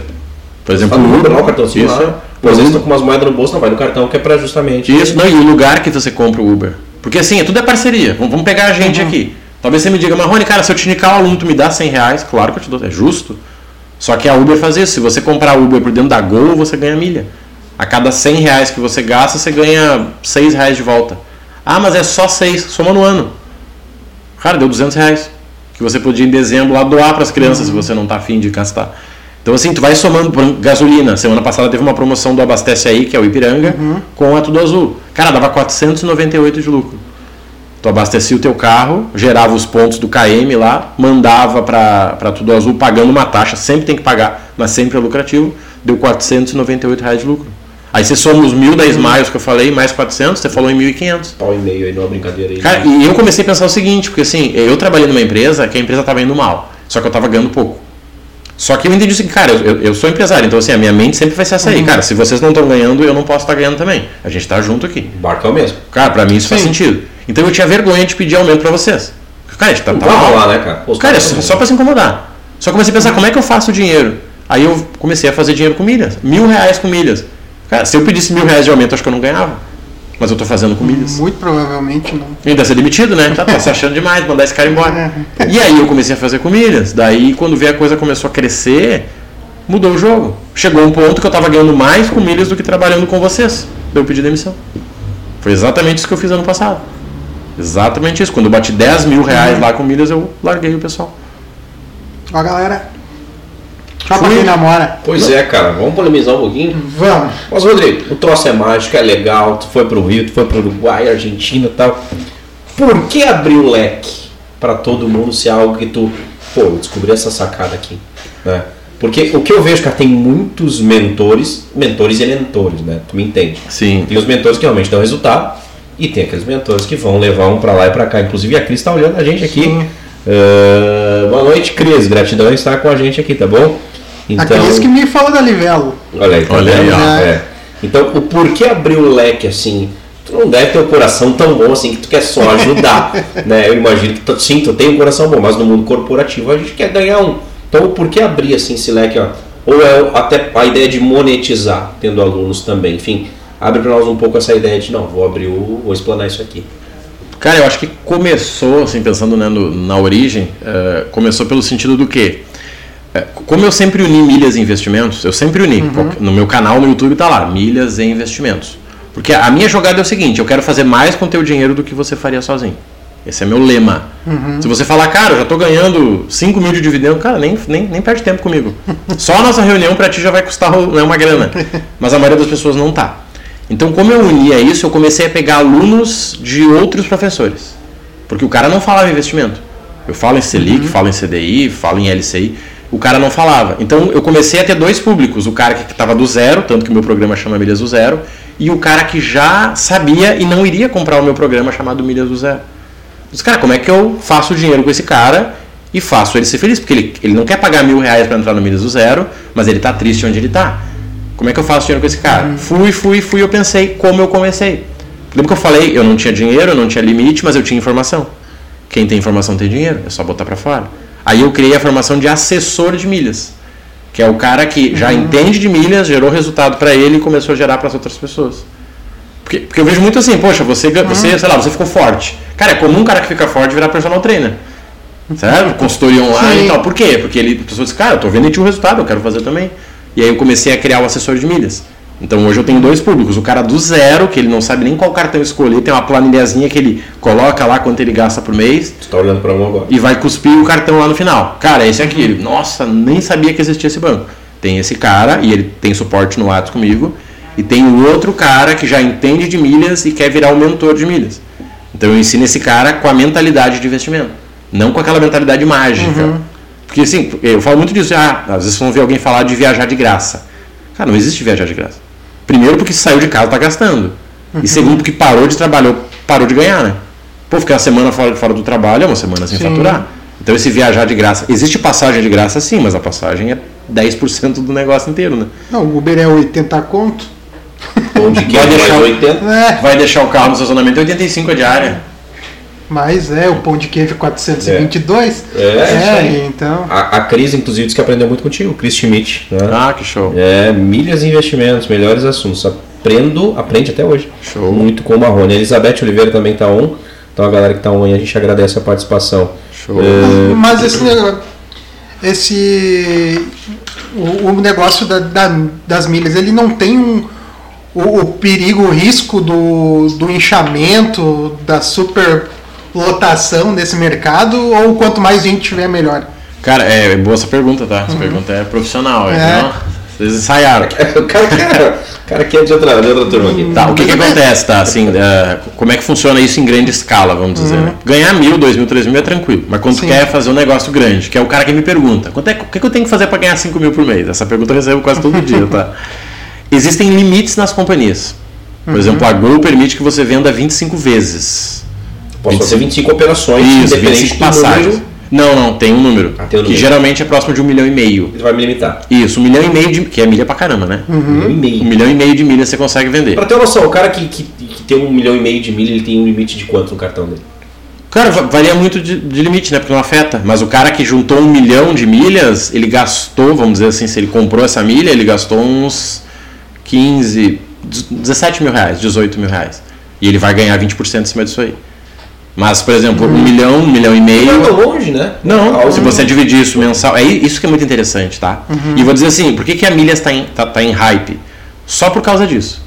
Speaker 3: Por exemplo, o
Speaker 1: Uber
Speaker 3: Uber.
Speaker 1: lá, o cartãozinho
Speaker 3: isso.
Speaker 1: lá. Às vezes com umas moedas no bolso, não vai no cartão, que é pra justamente...
Speaker 3: Isso, não, e o lugar que você compra o Uber. Porque assim, tudo é parceria. Vamos vamos pegar a gente aqui. Talvez você me diga, Marrone, cara, se eu te indicar um aluno, tu me dá 100 reais. Claro que eu te dou, é justo. Só que a Uber faz isso. Se você comprar Uber por dentro da Gol, você ganha milha. A cada 100 reais que você gasta, você ganha 6 reais de volta. Ah, mas é só 6, soma no ano. Cara, deu 200 reais. Que você podia em dezembro lá doar para as crianças, se você não tá afim de gastar. Então assim, tu vai somando por gasolina. Semana passada teve uma promoção do Abastece Aí, que é o Ipiranga, com a Tudo Azul. Cara, dava 498 de lucro. Tu abastecia o teu carro, gerava os pontos do KM lá, mandava para Tudo Azul pagando uma taxa, sempre tem que pagar, mas sempre é lucrativo, deu 498 reais de lucro. Aí você soma os mil da Smiles que eu falei, mais 400, você falou em 1.500.
Speaker 1: Pau e meio aí numa brincadeira aí.
Speaker 3: Cara, e eu comecei a pensar o seguinte, porque assim, eu trabalhei numa empresa que a empresa estava indo mal, só que eu estava ganhando pouco. Só que eu entendi o seguinte, cara, eu, eu- sou empresário, então assim, a minha mente sempre vai ser essa aí. Cara, se vocês não estão ganhando, eu não posso estar ganhando também. A gente está junto aqui.
Speaker 1: O barco é o mesmo.
Speaker 3: Cara, pra mim isso faz
Speaker 2: Sim.
Speaker 3: sentido. Então eu tinha vergonha de pedir aumento pra vocês. Cara, a gente tá, tá mal.
Speaker 1: lá, né, cara? Os
Speaker 3: Cara,
Speaker 1: caras
Speaker 3: só, só pra se incomodar. Só comecei a pensar, como é que eu faço dinheiro? Aí eu comecei a fazer dinheiro com milhas. Mil reais com milhas. Cara, se eu pedisse mil reais de aumento, acho que eu não ganhava. Mas eu tô fazendo com milhas.
Speaker 2: Muito provavelmente não.
Speaker 3: Ainda ser demitido, né? Tá, tá se achando demais, mandar esse cara embora. E aí eu comecei a fazer com milhas. Daí, quando vi a coisa começou a crescer, mudou o jogo. Chegou um ponto que eu tava ganhando mais com milhas do que trabalhando com vocês. Daí eu pedi demissão. Foi exatamente isso que eu fiz ano passado. Exatamente isso. Quando eu bati 10 mil reais lá com milhas, eu larguei o pessoal.
Speaker 2: Ó, galera. Só pra quem namora.
Speaker 1: Pois é, cara, vamos polemizar um pouquinho.
Speaker 2: Vamos.
Speaker 1: Mas, Rodrigo, o troço é mágico, é legal, tu foi pro Rio, tu foi pro Uruguai, Argentina e tal. Por que abrir o leque pra todo mundo se é algo que tu, pô, eu descobri essa sacada aqui, né? Porque o que eu vejo, cara, tem muitos mentores, mentores e mentores, né? Tu me entende?
Speaker 3: Sim.
Speaker 1: Tem os mentores que realmente dão resultado e tem aqueles mentores que vão levar um pra lá e pra cá. Inclusive a Cris tá olhando a gente aqui. Ah, boa noite, Cris. Gratidão em estar com a gente aqui, tá bom?
Speaker 2: A Cris que me fala da Livelo.
Speaker 1: Olha aí, tá
Speaker 3: Olha aí,
Speaker 2: ó.
Speaker 1: É. Então, o porquê abrir o leque assim? Tu não deve ter um coração tão bom assim que tu quer só ajudar, né? Eu imagino que tu, sim, tu tem um coração bom, mas no mundo corporativo a gente quer ganhar um. Então, o porquê abrir assim esse leque, ó? Ou é até a ideia de monetizar, tendo alunos também. Enfim, abre para nós um pouco essa ideia de não, vou abrir o, vou explanar isso aqui.
Speaker 3: Cara, eu acho que começou, assim, pensando né, no- na origem, eh, começou pelo sentido do quê? é, como eu sempre uni milhas e investimentos, eu sempre uni.
Speaker 2: Uhum.
Speaker 3: No meu canal no YouTube tá lá, milhas e investimentos. Porque a minha jogada é o seguinte, eu quero fazer mais com o teu dinheiro do que você faria sozinho. Esse é meu lema.
Speaker 2: Uhum.
Speaker 3: Se você falar, cara, eu já tô ganhando 5 mil de dividendo, cara, nem, nem, nem perde tempo comigo. Só a nossa reunião para ti já vai custar né, uma grana. Mas a maioria das pessoas não tá. Então, como eu unia isso, eu comecei a pegar alunos de outros professores. Porque o cara não falava em investimento. Eu falo em Selic, falo em CDI, falo em LCI. O cara não falava. Então, eu comecei a ter dois públicos. O cara que estava do zero, tanto que o meu programa chama Milhas do Zero, e o cara que já sabia e não iria comprar o meu programa chamado Milhas do Zero. Mas, cara, como é que eu faço dinheiro com esse cara e faço ele ser feliz? Porque ele, ele não quer pagar mil reais para entrar no Milhas do Zero, mas ele tá triste onde ele tá. Como é que eu faço dinheiro com esse cara? Fui, fui, fui, eu pensei como eu comecei. Lembra que eu falei, eu não tinha dinheiro, eu não tinha limite, mas eu tinha informação. Quem tem informação tem dinheiro, é só botar para fora. Aí eu criei a formação de assessor de milhas, que é o cara que já entende de milhas, gerou resultado para ele e começou a gerar para as outras pessoas. Porque, porque eu vejo muito assim, poxa, você, você, sei lá, você ficou forte. Cara, é comum um cara que fica forte virar personal trainer. Certo? Consultoria online
Speaker 2: Sim.
Speaker 3: e tal. Por quê? Porque ele, a pessoa diz, cara, eu tô vendo em ti o resultado, eu quero fazer também. E aí eu comecei a criar o assessor de milhas. Então hoje eu tenho dois públicos. O cara do zero, que ele não sabe nem qual cartão escolher, tem uma planilhazinha que ele coloca lá quanto ele gasta por mês
Speaker 1: Tu tá olhando para um agora.
Speaker 3: e vai cuspir o cartão lá no final. Cara, esse aqui, ele, nossa, nem sabia que existia esse banco. Tem esse cara e ele tem suporte no WhatsApp comigo. E tem o outro cara que já entende de milhas e quer virar o mentor de milhas. Então eu ensino esse cara com a mentalidade de investimento, não com aquela mentalidade mágica. Porque assim, eu falo muito disso, ah, às vezes vocês vão ver alguém falar de viajar de graça. Cara, não existe viajar de graça. Primeiro porque saiu de casa tá gastando. E segundo porque parou de trabalhar, parou de ganhar, né? Pô, ficar uma semana fora, fora do trabalho é uma semana sem
Speaker 2: Sim.
Speaker 3: faturar. Então esse viajar de graça, existe passagem de graça sim, mas a passagem é 10% do negócio inteiro, né?
Speaker 2: Não, o Uber é 80 conto.
Speaker 1: Pão de
Speaker 3: Vai
Speaker 1: queijo
Speaker 3: deixar-
Speaker 1: mais 80.
Speaker 2: É,
Speaker 3: Vai deixar o carro no estacionamento 85 a diária.
Speaker 2: Mas é, o pão de queijo 422.
Speaker 1: É, é isso aí.
Speaker 2: então.
Speaker 1: A, a Cris, inclusive, disse que aprendeu muito contigo, o Chris Schmidt. Né?
Speaker 3: Ah, que show.
Speaker 1: É, milhas e investimentos, melhores assuntos. Aprendo, aprende até hoje.
Speaker 3: Show.
Speaker 1: Muito com o Marrone. A Elizabeth Oliveira também tá on. Então a galera que tá on aí, a gente agradece a participação.
Speaker 3: Show.
Speaker 1: É,
Speaker 2: Mas esse negócio. Esse. O, o negócio da- da- das milhas, ele não tem um, o, o perigo, o risco do, do inchamento, da superlotação desse mercado, ou quanto mais gente tiver, melhor?
Speaker 3: Cara, é boa essa pergunta, tá? Essa pergunta é profissional. É.
Speaker 2: É.
Speaker 3: Não, vocês ensaiaram.
Speaker 1: o cara, cara, o cara aqui é de outra, de outra turma aqui.
Speaker 3: Tá, o que que acontece, tá? Assim, é, como é que funciona isso em grande escala, vamos dizer, né? Ganhar mil, dois mil, três mil é tranquilo. Mas quando tu
Speaker 2: Sim.
Speaker 3: quer fazer um negócio grande, que é o cara que me pergunta, quanto é, o que que eu tenho que fazer para ganhar cinco mil por mês? Essa pergunta eu recebo quase todo dia, tá? Existem limites nas companhias. Por exemplo, a Gol permite que você venda 25 vezes.
Speaker 1: Posso fazer 25 operações,
Speaker 3: Isso,
Speaker 1: independente
Speaker 3: 25
Speaker 1: do
Speaker 3: passagens.
Speaker 1: número,
Speaker 3: Não, não, tem um número.
Speaker 1: Ah, tem um
Speaker 3: que
Speaker 1: número.
Speaker 3: geralmente é próximo de um milhão e meio.
Speaker 1: ele vai me limitar.
Speaker 3: Isso, um milhão e meio de. Que é milha pra caramba, né?
Speaker 1: Um milhão e
Speaker 3: Um
Speaker 1: meio.
Speaker 3: milhão e meio de milhas você consegue vender.
Speaker 1: Pra ter uma noção, o cara que, que, que tem um milhão e meio de milha, ele tem um limite de quanto no cartão dele?
Speaker 3: Cara, va- varia muito de, de limite, né? Porque não afeta. Mas o cara que juntou um milhão de milhas, ele gastou, vamos dizer assim, se ele comprou essa milha, ele gastou uns 15, 17 mil reais, 18 mil reais. E ele vai ganhar 20% em cima disso aí. Mas, por exemplo, um milhão, um milhão e meio.
Speaker 1: Não é longe, né?
Speaker 3: Não, se você dividir isso mensal, é isso que é muito interessante, tá? E vou dizer assim, por que, que a milha está em, tá, tá em hype? Só por causa disso.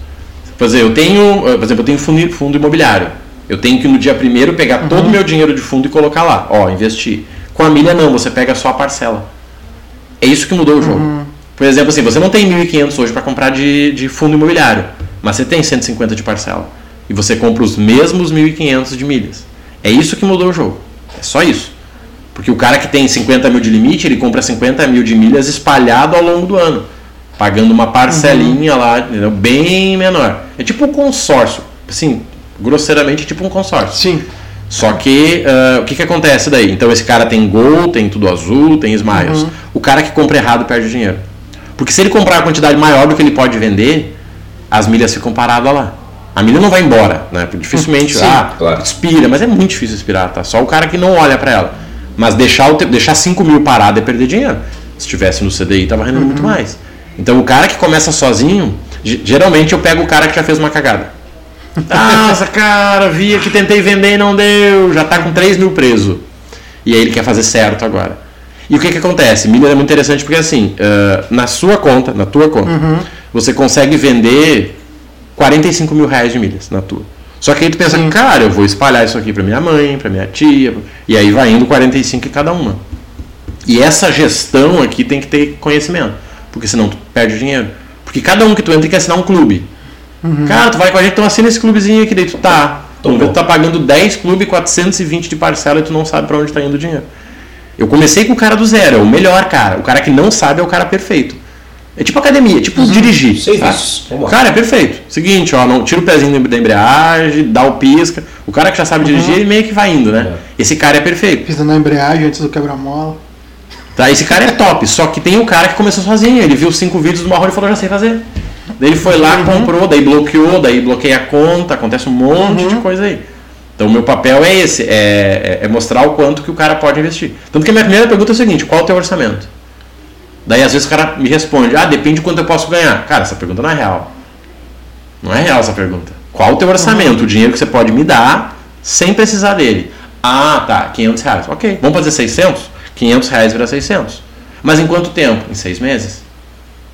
Speaker 3: Por exemplo, eu tenho, eh, por exemplo, eu tenho fundo, fundo imobiliário. Eu tenho que no dia primeiro pegar todo o meu dinheiro de fundo e colocar lá, ó, investir. Com a milha não, você pega só a parcela. É isso que mudou o jogo. Por exemplo, assim, você não tem 1.500 hoje para comprar de, de fundo imobiliário, mas você tem 150 de parcela. E você compra os mesmos 1.500 de milhas. É isso que mudou o jogo. É só isso. Porque o cara que tem 50 mil de limite, ele compra 50 mil de milhas espalhado ao longo do ano. Pagando uma parcelinha lá, entendeu? bem menor. É tipo um consórcio. Assim, grosseiramente, é tipo um consórcio.
Speaker 2: Sim.
Speaker 3: Só que ah, o que, que acontece daí? Então esse cara tem Gol, tem tudo azul, tem Smiles. O cara que compra errado perde dinheiro. Porque se ele comprar uma quantidade maior do que ele pode vender, as milhas ficam paradas lá. A milha não vai embora, né? Porque dificilmente
Speaker 1: Sim,
Speaker 3: ah,
Speaker 1: claro.
Speaker 3: expira, mas é muito difícil expirar, tá? Só o cara que não olha para ela. Mas deixar, o te- deixar 5 mil parado é perder dinheiro. Se tivesse no CDI, tava rendendo muito mais. Então o cara que começa sozinho, ge- geralmente eu pego o cara que já fez uma cagada. Nossa, cara, via que tentei vender e não deu, já tá com 3 mil preso. E aí ele quer fazer certo agora. E o que, que acontece? Milhas é muito interessante porque assim, uh, na sua conta, na tua conta,
Speaker 2: Uhum.
Speaker 3: você consegue vender 45 mil reais de milhas na tua. Só que aí tu pensa,
Speaker 2: Sim.
Speaker 3: cara, eu vou espalhar isso aqui para minha mãe, para minha tia, e aí vai indo 45 em cada uma. E essa gestão aqui tem que ter conhecimento, porque senão tu perde o dinheiro. Porque cada um que tu entra tem que assinar um clube. Cara, tu vai com a gente, então assina esse clubezinho aqui, daí tu tá.
Speaker 1: Então,
Speaker 3: tu tá pagando 10 clubes, 420 de parcela e tu não sabe para onde tá indo o dinheiro. Eu comecei com o cara do zero, é o melhor cara. O cara que não sabe é o cara perfeito. É tipo academia, é tipo dirigir. Sabe?
Speaker 1: vícios. Vamos lá.
Speaker 3: Cara, é perfeito. Seguinte, ó, não tira o pezinho da embreagem, dá o pisca. O cara que já sabe dirigir, ele meio que vai indo, né? Esse cara é perfeito.
Speaker 2: Pisa na embreagem antes do quebra-mola.
Speaker 3: Tá, esse cara é top, só que tem o cara que começou sozinho. Ele viu cinco vídeos do Marrone e falou, já sei fazer. Daí ele foi lá, comprou, daí bloqueou, daí bloqueia a conta, acontece um monte de coisa aí. Então o meu papel é esse, é, é- é mostrar o quanto que o cara pode investir. Tanto que a minha primeira pergunta é o seguinte, qual é o teu orçamento? Daí às vezes o cara me responde, ah, depende de quanto eu posso ganhar. Cara, essa pergunta não é real. Não é real essa pergunta. Qual o teu orçamento? O dinheiro que você pode me dar sem precisar dele. Ah, tá, 500 reais. Ok, vamos fazer 600? 500 reais vira 600. Mas em quanto tempo? Em seis meses?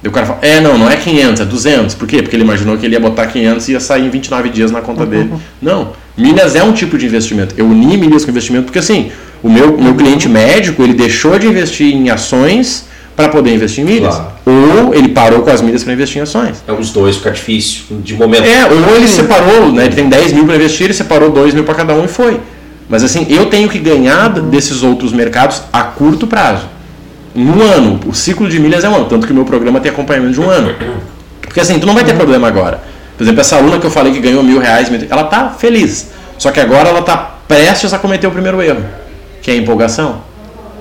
Speaker 3: Daí o cara fala, é, não, não é 500, é 200. Por quê? Porque ele imaginou que ele ia botar 500 e ia sair em 29 dias na conta dele. Não, milhas é um tipo de investimento. Eu uni milhas com investimento porque assim, o meu, meu cliente médico, ele deixou de investir em ações para poder investir em milhas.
Speaker 1: Claro.
Speaker 3: Ou ele parou com as milhas para investir em ações.
Speaker 1: É os dois, fica difícil. De momento.
Speaker 3: É, ou ele separou, né? Ele tem 10 mil para investir, ele separou 2 mil para cada um e foi. Mas assim, eu tenho que ganhar desses outros mercados a curto prazo. Em um ano, o ciclo de milhas é um ano, tanto que o meu programa tem acompanhamento de um ano. Porque assim, tu não vai ter problema agora. Por exemplo, essa aluna que eu falei que ganhou mil reais, ela tá feliz. Só que agora ela tá prestes a cometer o primeiro erro, que é a empolgação.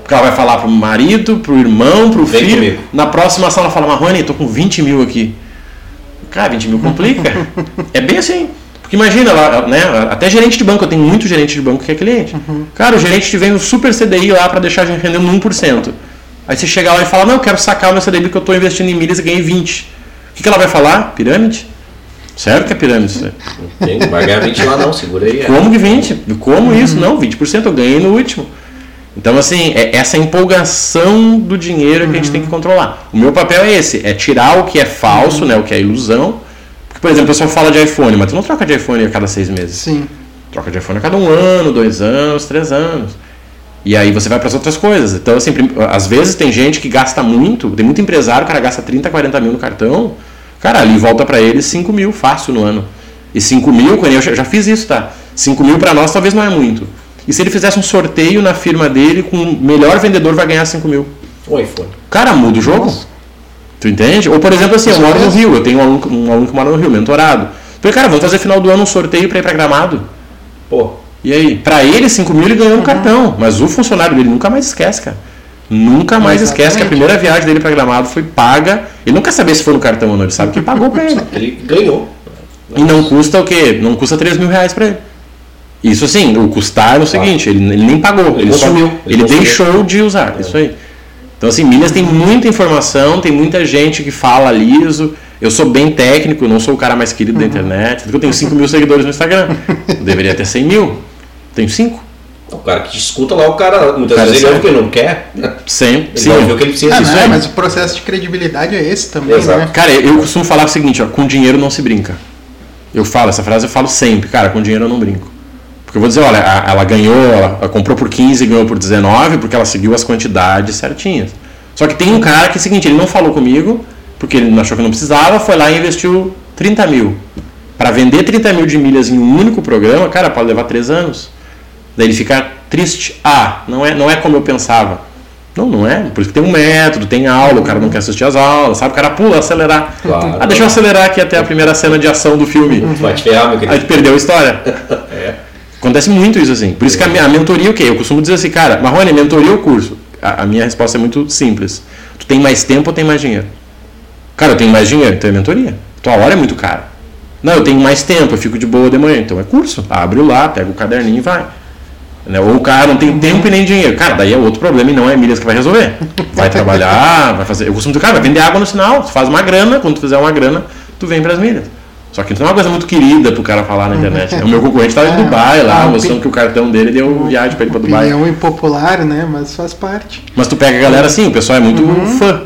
Speaker 3: Porque ela vai falar pro marido, pro irmão, pro
Speaker 1: Vem
Speaker 3: filho.
Speaker 1: comigo.
Speaker 3: Na próxima ação ela fala, Marrone, tô com 20 mil aqui. Cara, 20 mil complica. é bem assim. Porque imagina, lá, né, até gerente de banco, eu tenho muito gerente de banco que é cliente. Cara, o gerente te vem um super CDI lá para deixar a gente rendendo 1%. Aí você chega lá e fala, não, eu quero sacar o meu CDI porque eu estou investindo em milhas e ganhei 20. O que, que ela vai falar? Pirâmide? Certo que é pirâmide
Speaker 1: não vai ganhar 20 lá não, segura aí. é.
Speaker 3: Como que 20? Como isso? Não, 20% eu ganhei no último. Então, assim, é essa empolgação do dinheiro que a gente tem que controlar. O meu papel é esse, é tirar o que é falso, né, o que é ilusão. Porque, por exemplo, o pessoal fala de iPhone, mas tu não troca de iPhone a cada seis meses.
Speaker 2: Sim.
Speaker 3: Troca de iPhone a cada um ano, dois anos, três anos. E aí você vai para as outras coisas. Então, assim, às vezes tem gente que gasta muito, tem muito empresário, o cara gasta 30, 40 mil no cartão, cara, ali volta para ele 5 mil fácil no ano. E 5 mil, eu já, já fiz isso, tá? 5 mil para nós talvez não é muito. E se ele fizesse um sorteio na firma dele, com o melhor vendedor vai ganhar 5 mil.
Speaker 1: O iPhone.
Speaker 3: Cara, muda o jogo.
Speaker 2: Nossa.
Speaker 3: Tu entende? Ou, por exemplo, assim, eu moro no. Rio, eu tenho um aluno, um aluno que mora no Rio, mentorado. Falei, cara, vamos fazer final do ano um sorteio para ir para Gramado.
Speaker 1: Pô,
Speaker 3: E aí, pra ele, 5 mil ele ganhou no cartão. Mas o funcionário dele nunca mais esquece, cara. Nunca mais
Speaker 2: Exatamente.
Speaker 3: esquece que a primeira viagem dele pra Gramado foi paga. Ele não quer saber se foi no cartão ou não, ele sabe que pagou pra ele.
Speaker 1: ele ganhou.
Speaker 3: E não custa o quê? Não custa 3 mil reais pra ele. Isso assim, o custar é o seguinte, ele, ele nem pagou, ele, só,
Speaker 1: consumiu,
Speaker 3: ele,
Speaker 1: ele
Speaker 3: deixou de usar, isso aí. Então assim, milhas tem muita informação, tem muita gente que fala liso. Eu sou bem técnico, não sou o cara mais querido da internet. Eu tenho 5 mil seguidores no Instagram. Eu deveria ter 100 mil. Tenho 5.
Speaker 1: O cara que te escuta lá, o cara, muitas
Speaker 3: Cara,
Speaker 1: vezes ele ouve
Speaker 3: sabe.
Speaker 1: que ele não quer. Ele
Speaker 3: Sempre. Sim.
Speaker 1: vai ver o que ele precisa.
Speaker 2: Ah,
Speaker 1: Isso
Speaker 2: não, mas o processo de credibilidade é esse também,
Speaker 1: Exato.
Speaker 2: né?
Speaker 3: Cara, eu costumo falar o seguinte, ó, com dinheiro não se brinca. Eu falo, essa frase eu falo sempre, cara, com dinheiro eu não brinco. Porque eu vou dizer, olha, ela ganhou, ela, comprou por 15 e ganhou por 19 porque ela seguiu as quantidades certinhas. Só que tem um cara que é o seguinte, ele não falou comigo, porque ele achou que não precisava, foi lá e investiu 30 mil. Para vender 30 mil de milhas em um único programa, cara, pode levar 3 anos. Daí ele fica triste. Ah, não é, não é como eu pensava. Não, não é. Por isso que tem um método, tem aula, o cara não quer assistir as aulas, sabe? O cara pula, acelerar.
Speaker 1: Claro.
Speaker 3: ah, deixa eu acelerar aqui até a primeira cena de ação do filme.
Speaker 1: Vai te ferrar, meu
Speaker 3: Aí
Speaker 1: querido.
Speaker 3: tu perdeu a história.
Speaker 1: É.
Speaker 3: Acontece muito isso assim. Por isso que a, a mentoria, o quê? Eu costumo dizer assim, cara, Marrone, mentoria ou curso? A, a minha resposta é muito simples. Tu tem mais tempo ou tem mais dinheiro? Cara, eu tenho mais dinheiro, então é mentoria. Tua hora é muito cara. Não, eu tenho mais tempo, eu fico de boa de manhã, então é curso. Abre lá, pega o caderninho e vai. Né? Ou o cara não tem tempo e nem dinheiro. Cara, daí é outro problema e não é milhas que vai resolver. Vai trabalhar, vai fazer. Eu costumo dizer, cara, vai vender água no sinal, tu faz uma grana, quando tu fizer uma grana, tu vem para as milhas. Só que não é uma coisa muito querida pro cara falar na internet. né? O meu concorrente tava em Dubai lá, mostrando que o cartão dele deu viagem pra ir pra Dubai.
Speaker 2: Opinião impopular, né? Mas faz parte.
Speaker 3: Mas tu pega a galera assim, o pessoal é muito fã.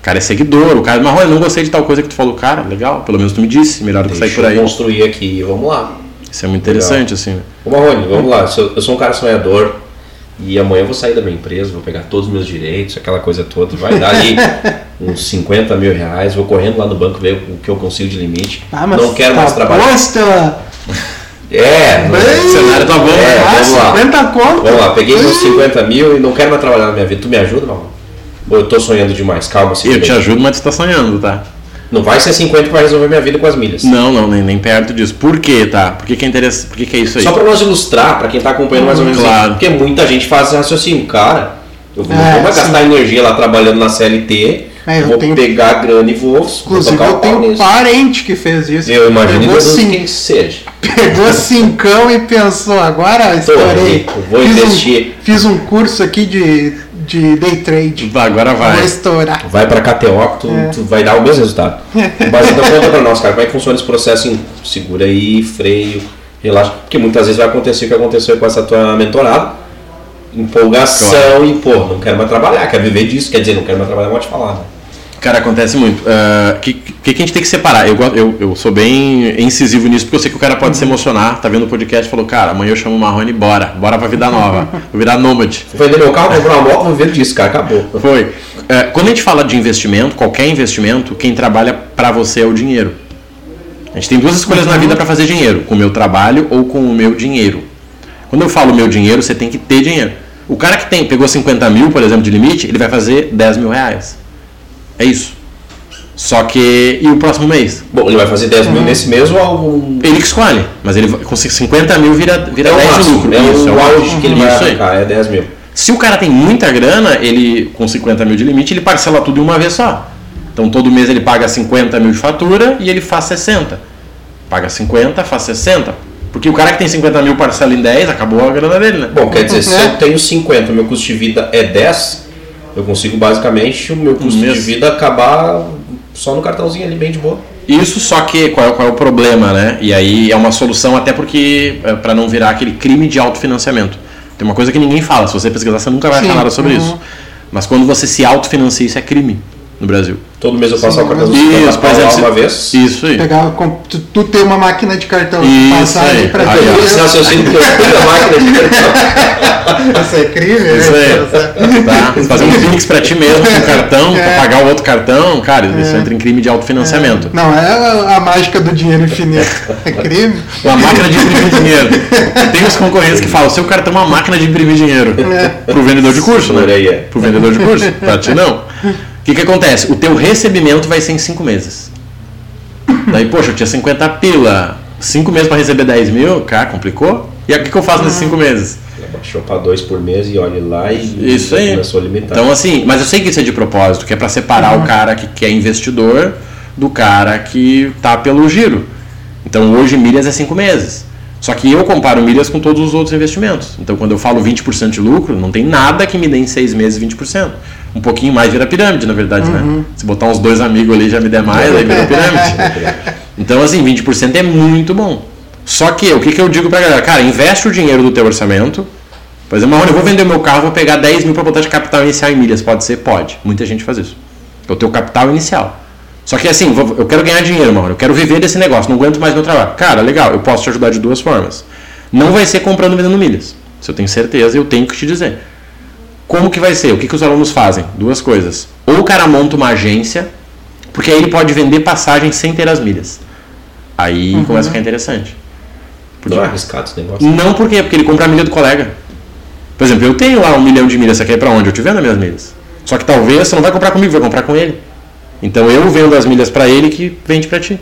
Speaker 3: O cara é seguidor, o cara, mas olha, não gostei de tal coisa que tu falou, cara, legal, pelo menos tu me disse, melhor do que sair por aí.
Speaker 1: eu construir aqui, vamos lá.
Speaker 3: Isso é muito interessante, assim.
Speaker 1: Ô Marrone, vamos lá. Eu sou, eu sou um cara sonhador e amanhã eu vou sair da minha empresa, vou pegar todos os meus direitos, aquela coisa toda. Vai dar ali uns 50 mil reais, vou correndo lá no banco ver o que eu consigo de limite.
Speaker 2: Ah, mas
Speaker 1: não quero
Speaker 2: tá
Speaker 1: mais trabalhar.
Speaker 2: Posta!
Speaker 1: É,
Speaker 2: Bem,
Speaker 3: O cenário tá bom,
Speaker 1: É,
Speaker 2: ah,
Speaker 1: vamos lá.
Speaker 2: 50 conto!
Speaker 1: vamos lá, peguei meus 50 mil e não quero mais trabalhar na minha vida. Tu me ajuda, Marrone? Ou eu tô sonhando demais? Calma,
Speaker 3: Eu
Speaker 1: segura
Speaker 3: te ajudo, mas tu tá sonhando, tá?
Speaker 1: Não vai ser 50 para resolver minha vida com as milhas.
Speaker 3: Não, não, nem, nem perto disso. Por quê, tá? Por que, que é interessante? Por que, que é isso aí?
Speaker 1: Só para nós ilustrar, para quem tá acompanhando mais ou menos,
Speaker 3: Claro.
Speaker 1: isso, porque muita gente faz esse raciocínio, cara. Eu vou,
Speaker 2: É,
Speaker 1: gastar energia lá trabalhando na CLT,
Speaker 2: É, eu
Speaker 1: vou
Speaker 2: tenho-
Speaker 1: pegar a grana e vou, vou
Speaker 2: Inclusive,
Speaker 1: tocar
Speaker 2: eu tenho
Speaker 1: nisso.
Speaker 2: parente que fez isso.
Speaker 1: Eu imagino
Speaker 2: pegou,
Speaker 1: Deus
Speaker 2: cin-
Speaker 1: quem que seja.
Speaker 2: pegou cincão e pensou, agora estourei.
Speaker 1: rico, vou
Speaker 2: fiz
Speaker 1: investir.
Speaker 2: Um, fiz um curso aqui de, de day trade.
Speaker 3: Vai, Agora
Speaker 2: Vou
Speaker 3: vai.
Speaker 2: estourar.
Speaker 1: Vai pra KTO que tu,
Speaker 2: É.
Speaker 1: tu vai dar o mesmo resultado. Mas então conta pra nós, cara, como é que funciona esse processo? Em, segura aí, freio, relaxa. Porque muitas vezes vai acontecer o que aconteceu com essa tua mentorada. Empolgação
Speaker 3: Claro.
Speaker 1: e, pô, não quero mais trabalhar, quero viver disso. Quer dizer, não quero mais trabalhar, pode falar, né?
Speaker 3: Cara, acontece muito. O que, que, que a gente tem que separar? Eu, eu, eu sou bem incisivo nisso, porque eu sei que o cara pode se emocionar, tá vendo o podcast e falou, cara, amanhã eu chamo o Marrone e bora, bora pra vida nova, vou virar nômade.
Speaker 1: Vou vender meu carro, comprar uma moto, vou viver disso, cara, acabou.
Speaker 3: Foi. É, quando a gente fala de investimento, qualquer investimento, quem trabalha pra você é o dinheiro. A gente tem duas escolhas na vida pra fazer dinheiro: com o meu trabalho ou com o meu dinheiro. Quando eu falo meu dinheiro, você tem que ter dinheiro. O cara que tem, pegou 50 mil, por exemplo, de limite, ele vai fazer 10 mil reais. É isso. Só que. E o próximo mês?
Speaker 1: Bom, ele vai fazer 10 mil nesse mês ou algum.
Speaker 3: Ele que escolhe. Mas ele com 50 mil vira, vira
Speaker 1: É o
Speaker 3: 10 de
Speaker 1: máximo,
Speaker 3: lucro.
Speaker 1: é
Speaker 3: Isso,
Speaker 1: o
Speaker 3: é
Speaker 1: auge que ele vai
Speaker 3: Isso aí.
Speaker 1: arrancar, é 10 mil.
Speaker 3: Se o cara tem muita grana, ele com 50 mil de limite, ele parcela tudo de uma vez só. Então todo mês ele paga 50 mil de fatura e ele faz 60. Paga 50, faz 60. Porque o cara que tem 50 mil parcela em 10, acabou a grana dele, né?
Speaker 1: Bom, quer dizer, se
Speaker 2: É.
Speaker 1: eu tenho 50 meu custo de vida é 10, eu consigo basicamente o meu custo de vida acabar só no cartãozinho ali, bem de boa.
Speaker 3: Isso só que qual é, qual é o problema, né? E aí é uma solução até porque é, para não virar aquele crime de autofinanciamento. Tem uma coisa que ninguém fala, se você pesquisar você nunca vai achar
Speaker 2: Sim,
Speaker 3: nada sobre
Speaker 2: uhum.
Speaker 3: isso. Mas quando você se autofinancia, isso é crime no Brasil.
Speaker 1: Todo mês eu passo
Speaker 2: Sim,
Speaker 1: o cartão
Speaker 3: Isso,
Speaker 1: pra
Speaker 3: por exemplo,
Speaker 1: uma vez.
Speaker 3: Isso aí.
Speaker 2: Pegar, tu, tu tem uma máquina de cartão
Speaker 3: Isso
Speaker 2: passar
Speaker 3: aí.
Speaker 2: pra
Speaker 3: Aí,
Speaker 2: ti.
Speaker 1: Esse raciocínio que eu fui da máquina de cartão.
Speaker 2: Isso é crime,
Speaker 3: Isso
Speaker 2: né?
Speaker 3: aí. Tá? Fazer um Pix pra ti mesmo com o cartão, pra
Speaker 2: É.
Speaker 3: pagar o outro cartão, cara, isso entra em crime de autofinanciamento.
Speaker 2: Não, é a, a mágica do dinheiro infinito. É crime?
Speaker 3: Uma máquina de imprimir dinheiro. Tem os concorrentes que falam, seu cartão é uma máquina de imprimir dinheiro. Pro vendedor de curso, né?
Speaker 1: é.
Speaker 3: Pro vendedor de curso. Pra ti não. O que, que acontece? O teu recebimento vai ser em 5 meses. Daí, poxa, eu tinha 50 pila. 5 meses pra receber 10 mil, cara, complicou? E aí, o que, que eu faço nesses 5 meses?
Speaker 1: Baixou pra dois por mês e olhe lá e
Speaker 3: Isso aí.
Speaker 1: começou a limitar.
Speaker 3: Então, assim, mas eu sei que isso é de propósito, que é para separar o cara que, que é investidor do cara que tá pelo giro. Então, hoje, milhas é 5 meses. Só que eu comparo milhas com todos os outros investimentos. Então, quando eu falo 20% de lucro, não tem nada que me dê em 6 meses 20%. Um pouquinho mais vira pirâmide, na verdade, né? Se botar uns dois amigos ali já me der mais, aí vira pirâmide. Então, assim, 20% é muito bom. Só que, o que, que eu digo pra galera? Cara, investe o dinheiro do teu orçamento. Por exemplo, Marrone, eu vou vender o meu carro, vou pegar 10 mil para botar de capital inicial em milhas. Pode ser? Pode. Muita gente faz isso. É o teu capital inicial. Só que assim, eu quero ganhar dinheiro, Marrone. Eu quero viver desse negócio. Não aguento mais meu trabalho. Cara, legal. Eu posso te ajudar de duas formas. Não vai ser comprando e vendendo milhas. Se eu tenho certeza, eu tenho que te dizer. Como que vai ser? O que, que os alunos fazem? Duas coisas. Ou o cara monta uma agência, porque aí ele pode vender passagem sem ter as milhas. Aí começa a ficar interessante.
Speaker 1: Não é arriscado esse negócio.
Speaker 3: Não por quê? Porque ele compra a milha do colega. Por exemplo, eu tenho lá um milhão de milhas, você quer ir pra onde? Eu te vendo as minhas milhas. Só que talvez você não vai comprar comigo, vai comprar com ele. Então eu vendo as milhas pra ele que vende pra ti.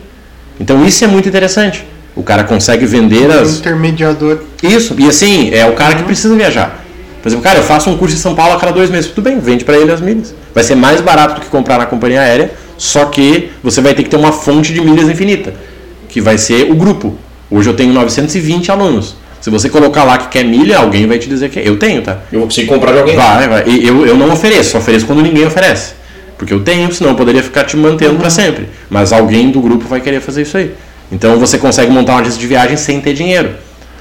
Speaker 3: Então isso é muito interessante. O cara consegue vender as.
Speaker 2: Intermediador.
Speaker 3: Isso, e assim, é o cara que precisa viajar. Por exemplo, cara, eu faço um curso em São Paulo a cada dois meses. Tudo bem, vende pra ele as milhas. Vai ser mais barato do que comprar na companhia aérea, só que você vai ter que ter uma fonte de milhas infinita, que vai ser o grupo. Hoje eu tenho 920 alunos. Se você colocar lá que quer milha, alguém vai te dizer que é. Eu tenho, tá?
Speaker 1: Eu vou conseguir comprar de alguém.
Speaker 3: Vai, vai. E eu, eu não ofereço, só ofereço quando ninguém oferece. Porque eu tenho, senão eu poderia ficar te mantendo para sempre. Mas alguém do grupo vai querer fazer isso aí. Então você consegue montar uma agência de viagem sem ter dinheiro.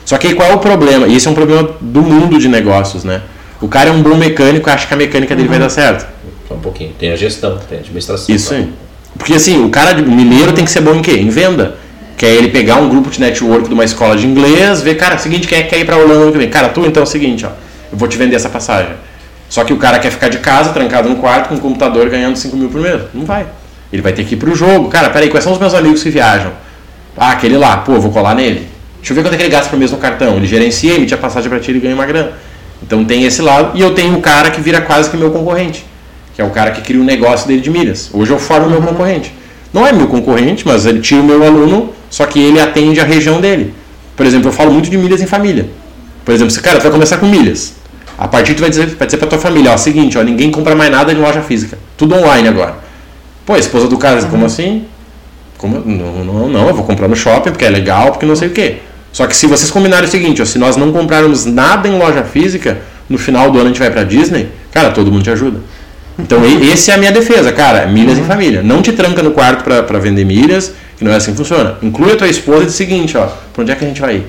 Speaker 3: Só que aí qual é o problema? E esse é um problema do mundo de negócios, né? O cara é um bom mecânico e acha que a mecânica dele vai dar certo.
Speaker 1: Só um pouquinho. Tem a gestão, tem a administração.
Speaker 3: Isso
Speaker 1: tá?
Speaker 3: aí. Porque assim, o cara de mineiro tem que ser bom em quê? Em venda. Que é ele pegar um grupo de network de uma escola de inglês, ver, cara, seguinte, quem é que quer ir pra Orlando ano que vem? Cara, tu então é o seguinte, ó, eu vou te vender essa passagem. Só que o cara quer ficar de casa, trancado no quarto, com um computador ganhando 5 mil por mês. Não vai. Ele vai ter que ir pro jogo. Cara, peraí, quais são os meus amigos que viajam? Ah, aquele lá, pô, eu vou colar nele. Deixa eu ver quanto é que ele gasta por mês no cartão. Ele gerencia, emite a passagem pra ti e ganha uma grana. Então tem esse lado. E eu tenho o cara que vira quase que meu concorrente. Que é o cara que cria o negócio dele de milhas. Hoje eu formo o meu concorrente. Não é meu concorrente, mas ele tira o meu aluno, só que ele atende a região dele. Por exemplo, eu falo muito de milhas em família. Por exemplo, cara, tu vai começar com milhas. A partir tu vai dizer, vai dizer pra tua família, ó, seguinte, ó, ninguém compra mais nada em loja física. Tudo online agora. Pô, a esposa do cara, como assim? Como? Não, não, não, eu vou comprar no shopping porque é legal, porque não sei o quê. Só que se vocês combinarem o seguinte, ó, se nós não comprarmos nada em loja física, no final do ano a gente vai pra Disney, cara, todo mundo te ajuda. Então esse é a minha defesa, cara, milhas em família. Não te tranca no quarto pra, pra vender milhas, que não é assim que funciona. Inclui a tua esposa e diz o seguinte, ó, pra onde é que a gente vai ir?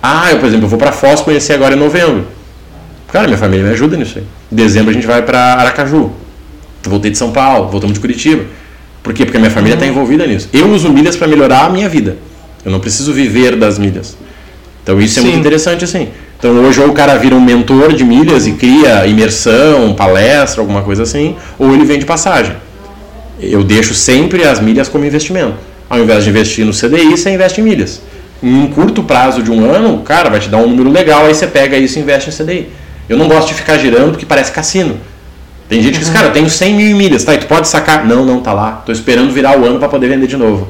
Speaker 3: Ah, eu, por exemplo, eu vou pra Foz conhecer agora em novembro. Cara, minha família me ajuda nisso aí. Em dezembro a gente vai pra Aracaju. Voltei de São Paulo, voltamos de Curitiba. Por quê? Porque a minha família está envolvida nisso. Eu uso milhas para melhorar a minha vida. Eu não preciso viver das milhas. Então isso é muito
Speaker 2: Sim.
Speaker 3: interessante assim. Então hoje ou o cara vira um mentor de milhas e cria imersão, palestra, alguma coisa assim, ou ele vende passagem. Eu deixo sempre as milhas como investimento. Ao invés de investir no CDI, você investe em milhas. Em um curto prazo de um ano, cara, vai te dar um número legal, aí você pega isso e investe em CDI. Eu não gosto de ficar girando porque parece cassino. Tem gente que diz, cara, eu tenho 100 mil milhas, tá? E tu pode sacar? Não, não, tá lá. Tô esperando virar o ano para poder vender de novo.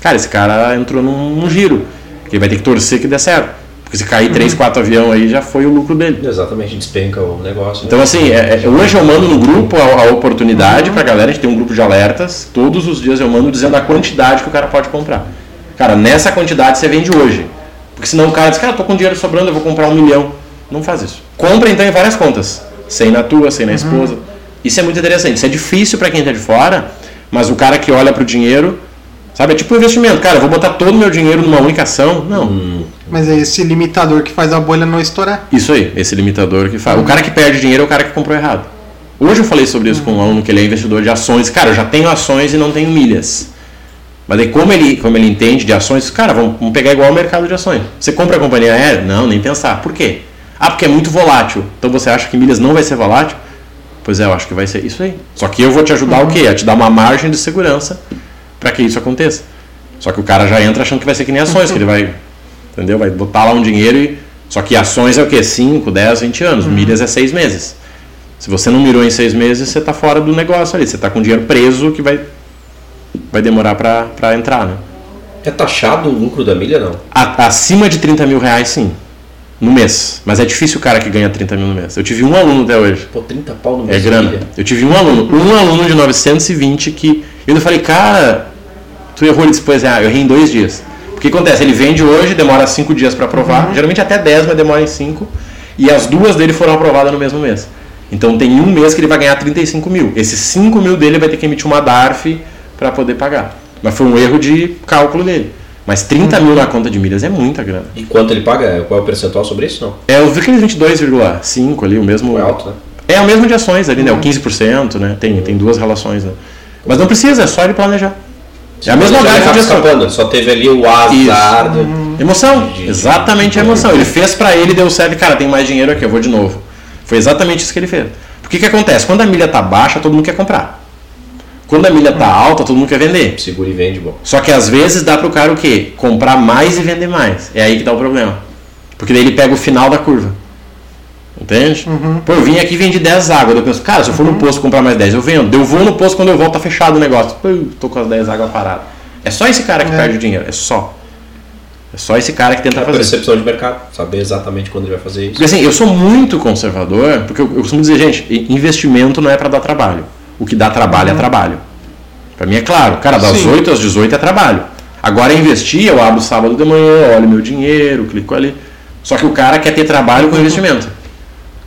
Speaker 3: Cara, esse cara entrou num, num giro. Que ele vai ter que torcer que dê certo. Porque se cair 3, 4 avião aí, já foi o lucro dele.
Speaker 1: Exatamente, despenca o negócio.
Speaker 3: Então,
Speaker 1: né?
Speaker 3: assim, é- é- hoje eu mando no grupo a, a oportunidade pra galera, a gente tem um grupo de alertas, todos os dias eu mando dizendo a quantidade que o cara pode comprar. Cara, nessa quantidade você vende hoje. Porque senão o cara diz, cara, eu tô com dinheiro sobrando, eu vou comprar um milhão. Não faz isso. Compra então em várias contas. Sem na tua, sem na esposa. Isso é muito interessante. Isso é difícil pra quem tá de fora, mas o cara que olha pro dinheiro, sabe, é tipo um investimento. Cara, eu vou botar todo o meu dinheiro numa única ação. Não.
Speaker 2: Mas é esse limitador que faz a bolha não estourar.
Speaker 3: Isso aí, esse limitador que faz. O cara que perde dinheiro é o cara que comprou errado. Hoje eu falei sobre isso com um aluno que ele é investidor de ações. Cara, eu já tenho ações e não tenho milhas. Mas aí como ele, como ele entende de ações, cara, vamos, vamos pegar igual o mercado de ações. Você compra a companhia aérea? Não, nem pensar. Por quê? Ah, porque é muito volátil. Então você acha que milhas não vai ser volátil? Pois é, eu acho que vai ser isso aí. Só que eu vou te ajudar o quê? A te dar uma margem de segurança para que isso aconteça. Só que o cara já entra achando que vai ser que nem ações, que ele vai, entendeu? Vai botar lá um dinheiro e só que ações é o quê? 5, 10, 20 anos. Milhas é 6 meses. Se você não mirou em 6 meses, você está fora do negócio ali. Você está com dinheiro preso que vai vai demorar para entrar, né?
Speaker 1: É taxado o lucro da milha, não?
Speaker 3: A- acima de 30 mil reais, sim. No mês. Mas é difícil o cara que ganha 30 mil no mês. Eu tive um aluno até hoje.
Speaker 1: Pô, 30 pau no
Speaker 3: É
Speaker 1: mês de
Speaker 3: grana.
Speaker 1: milha.
Speaker 3: Eu tive um aluno, um aluno de 920 que. Eu falei, cara, tu errou. Ele disse, pois é, eu errei em dois dias. O que acontece? Ele vende hoje, demora cinco dias para aprovar. Geralmente até 10, mas demora em 5. E as duas dele foram aprovadas no mesmo mês. Então tem um mês que ele vai ganhar 35 mil. Esses 5 mil dele vai ter que emitir uma DARF para poder pagar. Mas foi um erro de cálculo dele. Mas 30 mil na conta de milhas é muita grana.
Speaker 1: E quanto ele paga? Qual é o percentual sobre isso? Não.
Speaker 3: É, eu vi aqueles 22,5 ali, o mesmo.
Speaker 1: É alto, né?
Speaker 3: É o mesmo de ações ali, né? O 15%, né? Tem, tem duas relações, né? Mas não precisa, é só ele planejar. É a mesma
Speaker 1: acaba
Speaker 3: de
Speaker 1: escapando, só teve ali o azar. de-
Speaker 3: Emoção,
Speaker 1: de- de-
Speaker 3: exatamente a emoção. Ele fez pra ele, deu certo, cara, tem mais dinheiro aqui, eu vou de novo. Foi exatamente isso que ele fez. Porque o que acontece? Quando a milha tá baixa, todo mundo quer comprar. Quando a milha tá alta, todo mundo quer vender.
Speaker 1: Segura e vende, bom.
Speaker 3: Só que às vezes dá pro cara o quê? Comprar mais e vender mais. É aí que dá o problema. Porque daí ele pega o final da curva. Entende? Pô, eu vim aqui e vendi 10 águas. Eu penso, cara, se eu for no posto comprar mais 10, eu vendo. Eu vou no posto quando eu volto, tá fechado o negócio. Pô, eu tô com as 10 águas paradas. É só esse cara que
Speaker 2: É.
Speaker 3: perde o dinheiro. É só. É só esse cara que tenta
Speaker 1: A
Speaker 3: fazer.
Speaker 1: percepção de mercado, saber exatamente quando ele vai fazer isso.
Speaker 3: Porque assim, eu sou muito conservador, porque eu, eu costumo dizer, gente, investimento não é para dar trabalho. O que dá trabalho é trabalho. Para mim é claro, cara, das
Speaker 2: Sim.
Speaker 3: 8 às 18 é trabalho. Agora investir, eu abro sábado de manhã, olho meu dinheiro, clico ali. Só que o cara quer ter trabalho com investimento.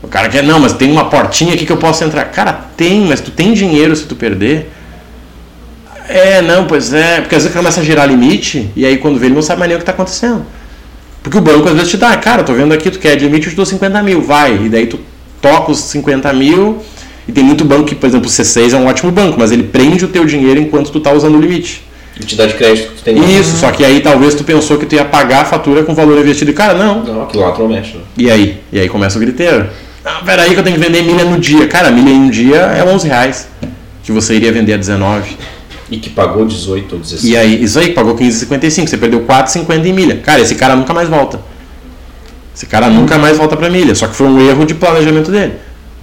Speaker 3: O cara quer, não, mas tem uma portinha aqui que eu posso entrar. Cara, tem, mas tu tem dinheiro se tu perder. É, não, pois é. Porque às vezes começa a gerar limite e aí quando vê ele não sabe mais nem o que está acontecendo. Porque o banco às vezes te dá, cara, tô vendo aqui, tu quer limite, eu te dou 50 mil, vai. E daí tu toca os 50 mil e tem muito banco que, por exemplo, o C6 é um ótimo banco, mas ele prende o teu dinheiro enquanto tu tá usando o limite.
Speaker 1: Entidade de crédito que tu tem.
Speaker 3: Isso, só que aí talvez tu pensou que tu ia pagar a fatura com o valor investido. E, cara, não.
Speaker 1: Não, aquilo lá mexe, né?
Speaker 3: E aí? E aí começa o griteiro. Ah, peraí que eu tenho que vender milha no dia. Cara, milha em um dia é 11 reais. Que você iria vender a 19.
Speaker 1: E que pagou 18 ou 16.
Speaker 3: E aí, isso aí, pagou 15,55. Você perdeu 4,50 em milha. Cara, esse cara nunca mais volta. Esse cara nunca mais volta pra milha. Só que foi um erro de planejamento dele.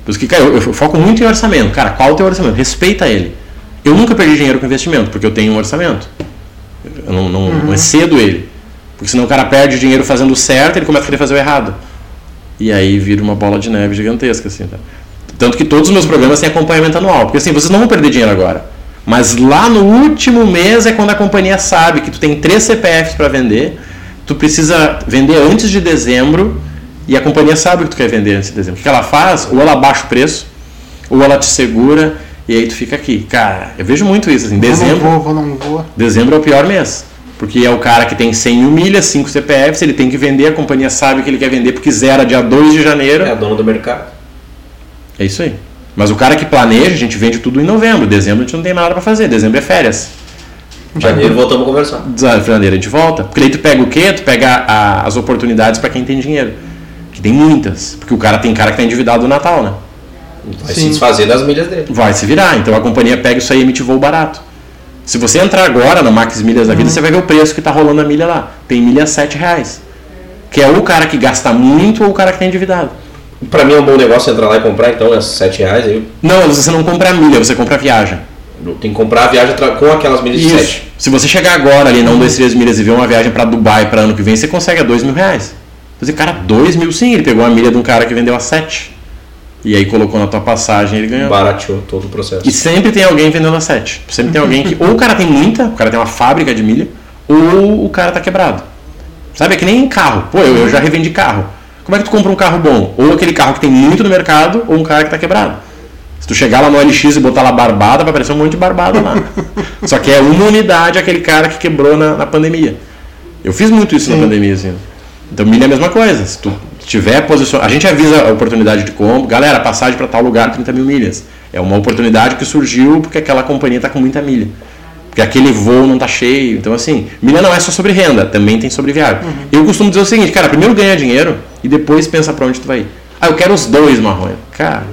Speaker 3: Por isso que, cara, eu, eu foco muito em orçamento. Cara, qual é o teu orçamento? Respeita ele. Eu nunca perdi dinheiro com investimento, porque eu tenho um orçamento. Eu não, não, não excedo ele. Porque senão o cara perde dinheiro fazendo o certo e ele começa a querer fazer o errado. E aí vira uma bola de neve gigantesca, assim, tá? Tanto que todos os meus programas têm acompanhamento anual. Porque assim, vocês não vão perder dinheiro agora. Mas lá no último mês é quando a companhia sabe que tu tem três CPFs para vender, tu precisa vender antes de dezembro e a companhia sabe que tu quer vender antes de dezembro. O que ela faz? Ou ela baixa o preço, ou ela te segura e aí tu fica aqui. Cara, eu vejo muito isso. Assim, dezembro,
Speaker 2: Vou, não vou, vou, não vou.
Speaker 3: dezembro é o pior mês. Porque é o cara que tem 100 mil milhas, 5 CPFs, ele tem que vender, a companhia sabe que ele quer vender porque zera dia 2 de janeiro.
Speaker 1: É a dona do mercado.
Speaker 3: É isso aí. Mas o cara que planeja, a gente vende tudo em novembro. Dezembro a gente não tem nada para fazer. Dezembro é férias.
Speaker 1: Janeiro voltamos a conversar.
Speaker 3: Janeiro a gente volta. Porque daí tu pega o quê? Tu pega a- as oportunidades para quem tem dinheiro. Que tem muitas. Porque o cara tem cara que tá endividado no Natal, né?
Speaker 1: Vai
Speaker 2: Sim.
Speaker 1: se desfazer das milhas dele.
Speaker 3: Vai se virar. Então a companhia pega isso aí e emite voo barato. Se você entrar agora no Max Milhas da vida, você vai ver o preço que tá rolando a milha lá. Tem milha a 7 reais. Que é o cara que gasta muito ou o cara que tá endividado.
Speaker 1: Pra mim é um bom negócio entrar lá e comprar, então, é 7 reais. Aí
Speaker 3: Não, você não compra a milha, você compra a viagem.
Speaker 1: tenho que comprar a viagem com aquelas milhas de
Speaker 3: Isso.
Speaker 1: 7.
Speaker 3: Se você chegar agora ali na 1, 2, 3 milhas e ver uma viagem para Dubai para ano que vem, você consegue a 2 mil reais. Você, cara, 2 mil sim, ele pegou a milha de um cara que vendeu a 7. E aí colocou na tua passagem e ele ganhou.
Speaker 1: Barateou todo o processo.
Speaker 3: E sempre tem alguém vendendo a 7. Sempre tem alguém que. Ou o cara tem muita, o cara tem uma fábrica de milha, ou o cara tá quebrado. Sabe? É que nem carro. Pô, eu, eu já revendi carro. Como é que tu compra um carro bom? Ou aquele carro que tem muito no mercado, ou um cara que tá quebrado. Se tu chegar lá no LX e botar lá barbada, vai aparecer um monte de barbada lá. Só que é uma unidade aquele cara que quebrou na, na pandemia. Eu fiz muito isso na
Speaker 2: Sim.
Speaker 3: pandemia, assim. Então milha é a mesma coisa. Se tu tiver posição. A gente avisa a oportunidade de compra. Galera, passagem para tal lugar, 30 mil milhas. É uma oportunidade que surgiu porque aquela companhia está com muita milha. Porque aquele voo não está cheio. Então, assim, milha não é só sobre renda, também tem sobre viagem. Eu costumo dizer o seguinte, cara, primeiro ganha dinheiro e depois pensa para onde tu vai ir. Ah, eu quero os dois, Marronha. Cara,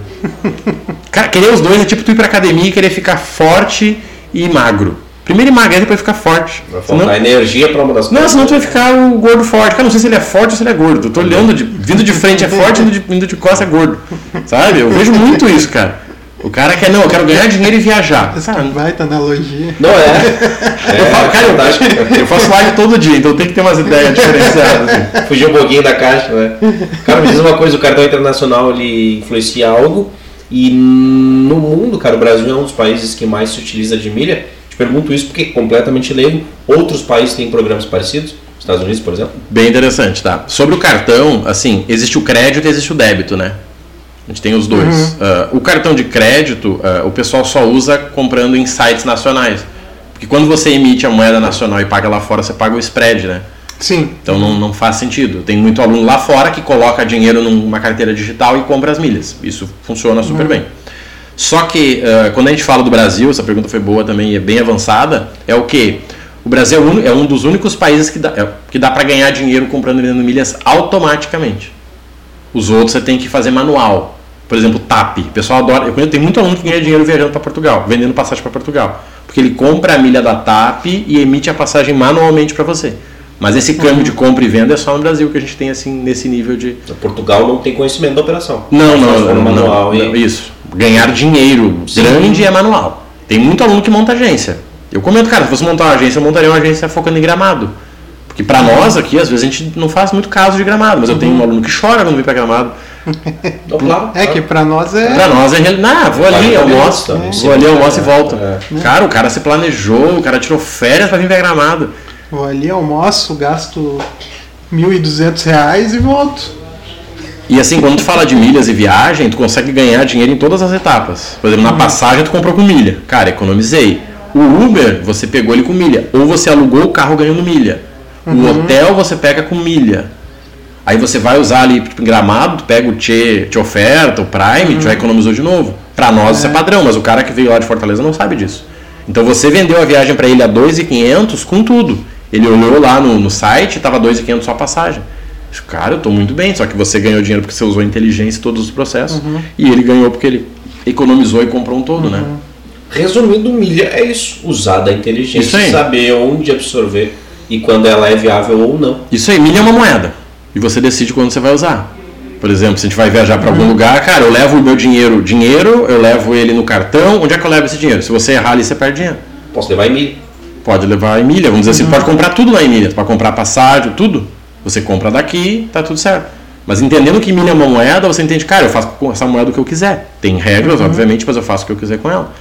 Speaker 3: cara, querer os dois é tipo tu ir pra academia e querer ficar forte e magro. Primeiro emagrecer, depois ficar forte.
Speaker 1: Vai
Speaker 3: Senão-
Speaker 1: faltar energia pra uma das
Speaker 3: não, senão tu vai ficar o gordo forte. Cara, não sei se ele é forte ou se ele é gordo. Eu tô olhando, de, vindo de frente é forte, indo de, indo de costas é gordo. Sabe? Eu vejo muito isso, cara. O cara quer, não, eu quero ganhar dinheiro e viajar.
Speaker 2: Essa
Speaker 3: Cara,
Speaker 2: baita analogia.
Speaker 1: Não é.
Speaker 3: eu, falo, cara, eu, eu faço live todo dia, então tem que ter umas ideias diferenciadas. Assim.
Speaker 1: Fugir um pouquinho da caixa, né? Cara, me diz uma coisa, o cartão internacional ele influencia algo e no mundo, cara, o Brasil é um dos países que mais se utiliza de milha. Te pergunto isso porque é completamente leigo. Outros países têm programas parecidos, Estados Unidos, por exemplo.
Speaker 3: Bem interessante, tá? Sobre o cartão, assim, existe o crédito e existe o débito, né? A gente tem os dois. Ah, o cartão de crédito, ah, o pessoal só usa comprando em sites nacionais. Porque quando você emite a moeda nacional e paga lá fora, você paga o spread, né?
Speaker 2: Sim.
Speaker 3: Então não, não faz sentido. Tem muito aluno lá fora que coloca dinheiro numa carteira digital e compra as milhas. Isso funciona super bem. Só que ah, quando a gente fala do Brasil, essa pergunta foi boa também e é bem avançada, é o que? O Brasil é um, é um dos únicos países que dá, é, que dá para ganhar dinheiro comprando e vendendo milhas automaticamente. Os outros você tem que fazer manual. Por exemplo, TAP. O pessoal adora. Eu tem muito aluno que ganha dinheiro viajando para Portugal, vendendo passagem para Portugal. Porque ele compra a milha da TAP e emite a passagem manualmente para você. Mas esse câmbio de compra e venda é só no Brasil que a gente tem assim nesse nível de.
Speaker 1: Portugal não tem conhecimento da operação.
Speaker 3: Não, não, não, não,
Speaker 1: manual
Speaker 3: não,
Speaker 1: e...
Speaker 3: isso. Ganhar dinheiro
Speaker 1: Sim.
Speaker 3: grande é manual. Tem muito aluno que monta agência. Eu comento, cara, se fosse montar uma agência, eu montaria uma agência focando em gramado. Porque pra nós aqui, às vezes, a gente não faz muito caso de gramado, mas eu tenho um aluno que chora quando vem pra gramado.
Speaker 1: Não, claro,
Speaker 2: É que pra nós é.
Speaker 3: Pra nós é Não, vou ali, almoço.
Speaker 1: tá?
Speaker 3: Vou ali, almoço e volto.
Speaker 1: É.
Speaker 3: Cara, o cara se planejou, o cara tirou férias pra vir pra gramado.
Speaker 2: Vou ali, almoço, gasto 1.200 reais e volto.
Speaker 3: E assim, quando tu fala de milhas e viagem, tu consegue ganhar dinheiro em todas as etapas. Por exemplo, na passagem tu comprou com milha. Cara, economizei. O Uber, você pegou ele com milha. Ou você alugou o carro ganhando milha. O hotel você pega com milha. Aí você vai usar ali tipo, em gramado, tu pega o Tchê, te oferta, o Prime, tu já economizou de novo. Pra nós isso é padrão, mas o cara que veio lá de Fortaleza não sabe disso. Então você vendeu a viagem pra ele a 2.500 com tudo. Ele olhou lá no, no site, tava 2.500 só a passagem. Cara, eu tô muito bem, só que você ganhou dinheiro porque você usou inteligência em todos os processos. E ele ganhou porque ele economizou e comprou um todo, né?
Speaker 1: Resumindo, milha é isso. Usar da inteligência,
Speaker 3: Isso
Speaker 1: saber onde absorver e quando ela é viável ou não.
Speaker 3: Isso aí, milha é uma moeda. E você decide quando você vai usar. Por exemplo, se a gente vai viajar para algum lugar, cara, eu levo o meu dinheiro, dinheiro, eu levo ele no cartão, onde é que eu levo esse dinheiro? Se você errar ali, você perde dinheiro.
Speaker 1: Posso levar em milha.
Speaker 3: Pode levar em milha, vamos dizer assim, pode comprar tudo lá em milha, pode comprar passagem, tudo. Você compra daqui, tá tudo certo. Mas entendendo que é uma moeda, você entende, cara, eu faço com essa moeda o que eu quiser. Tem regras, obviamente, mas eu faço o que eu quiser com ela.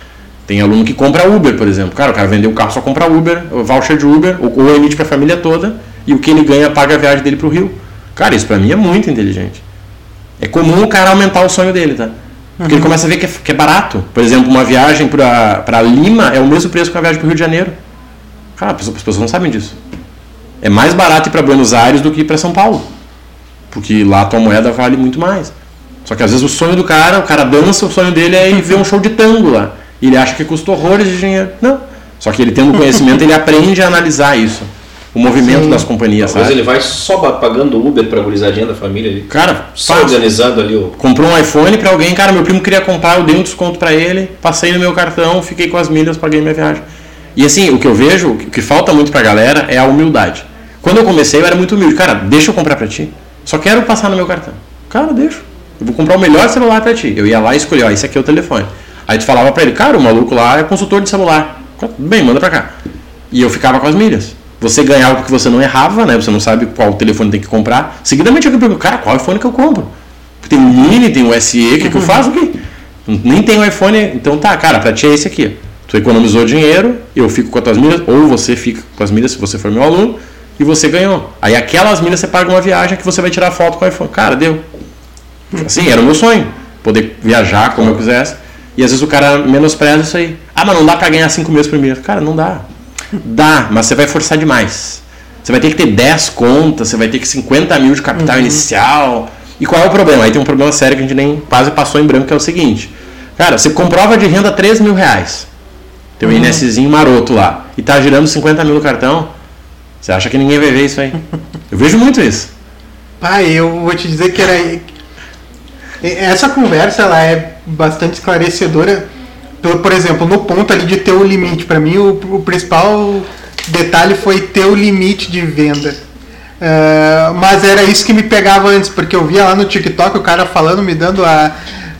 Speaker 3: Tem aluno que compra Uber, por exemplo. Cara, o cara vendeu o carro, só compra Uber, o voucher de Uber, ou, ou emite para a família toda, e o que ele ganha paga a viagem dele pro Rio. Cara, isso pra mim é muito inteligente. É comum o cara aumentar o sonho dele, tá? Porque ele começa a ver que é, que é barato. Por exemplo, uma viagem pra, pra Lima é o mesmo preço que uma viagem pro Rio de Janeiro. Cara, as pessoas não sabem disso. É mais barato ir para Buenos Aires do que ir para São Paulo. Porque lá a tua moeda vale muito mais. Só que às vezes o sonho do cara, o cara dança, o sonho dele é ir ver um show de tango lá. E ele acha que custa horrores de dinheiro. Não. Só que ele tendo conhecimento, ele aprende a analisar isso. O movimento
Speaker 2: Sim.
Speaker 3: das companhias,
Speaker 1: Talvez
Speaker 3: sabe?
Speaker 1: ele vai só pagando Uber pra gurizadinha da família ali.
Speaker 3: Cara,
Speaker 1: Só
Speaker 3: faz.
Speaker 1: organizando ali o.
Speaker 3: comprou um iPhone pra alguém, cara, meu primo queria comprar, eu dei um desconto pra ele, passei no meu cartão, fiquei com as milhas, paguei minha viagem. E assim, o que eu vejo, o que falta muito pra galera é a humildade. Quando eu comecei, eu era muito humilde. Cara, deixa eu comprar pra ti. Só quero passar no meu cartão. Cara, deixa. Eu vou comprar o melhor celular pra ti. Eu ia lá e escolhi, ó, esse aqui é o telefone. Aí tu falava pra ele, cara, o maluco lá é consultor de celular. Bem, manda pra cá. E eu ficava com as milhas. Você ganhava porque você não errava, né? Você não sabe qual telefone tem que comprar. Seguidamente eu pergunto, cara, qual iPhone que eu compro? Tem o Mini, tem o SE, o que, que eu faço aqui? Nem tem o iPhone, então tá, cara, pra ti é esse aqui. Tu economizou dinheiro, eu fico com as tuas milhas, ou você fica com as milhas se você for meu aluno, e você ganhou. Aí aquelas milhas você paga uma viagem que você vai tirar foto com o iPhone. Cara, deu. Assim, era o meu sonho. Poder viajar como eu quisesse. E às vezes o cara menospreza isso aí. Ah, mas não dá pra ganhar 5 meses primeiro. Cara, não dá. Dá, mas você vai forçar demais. Você vai ter que ter 10 contas, você vai ter que 50 mil de capital inicial. E qual é o problema? Aí tem um problema sério que a gente nem quase passou em branco, que é o seguinte. Cara, você comprova de renda 3 mil reais. Tem um INSzinho maroto lá. E tá girando 50 mil no cartão. Você acha que ninguém vai ver isso aí? Eu vejo muito isso.
Speaker 2: Pai, eu vou te dizer que era. Essa conversa ela é bastante esclarecedora. Por, exemplo, no ponto ali de ter o limite. Para mim, o, o principal detalhe foi ter o limite de venda. É, mas era isso que me pegava antes, porque eu via lá no TikTok o cara falando, me dando a,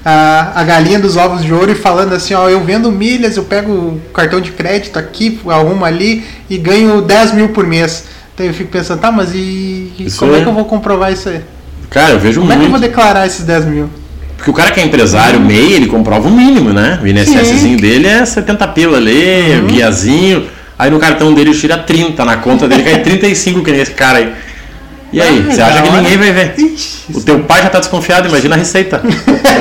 Speaker 2: a, a galinha dos ovos de ouro e falando assim: ó, eu vendo milhas, eu pego o cartão de crédito aqui, arrumo ali e ganho 10 mil por mês. Então eu fico pensando, tá, mas e, e como
Speaker 3: aí.
Speaker 2: é que eu vou comprovar isso aí?
Speaker 3: Cara, eu vejo
Speaker 2: Como é que eu
Speaker 3: muito.
Speaker 2: vou declarar esses 10 mil?
Speaker 3: Porque o cara que é empresário MEI, ele comprova o mínimo, né? O INSSzinho dele é 70 pila ali, o guiazinho. Aí no cartão dele tira 30, na conta dele cai 35 que nem esse cara aí. E aí,
Speaker 2: Ah,
Speaker 3: você acha que
Speaker 2: hora.
Speaker 3: ninguém vai ver?
Speaker 2: Ixi,
Speaker 3: O teu pai já tá desconfiado, imagina a receita.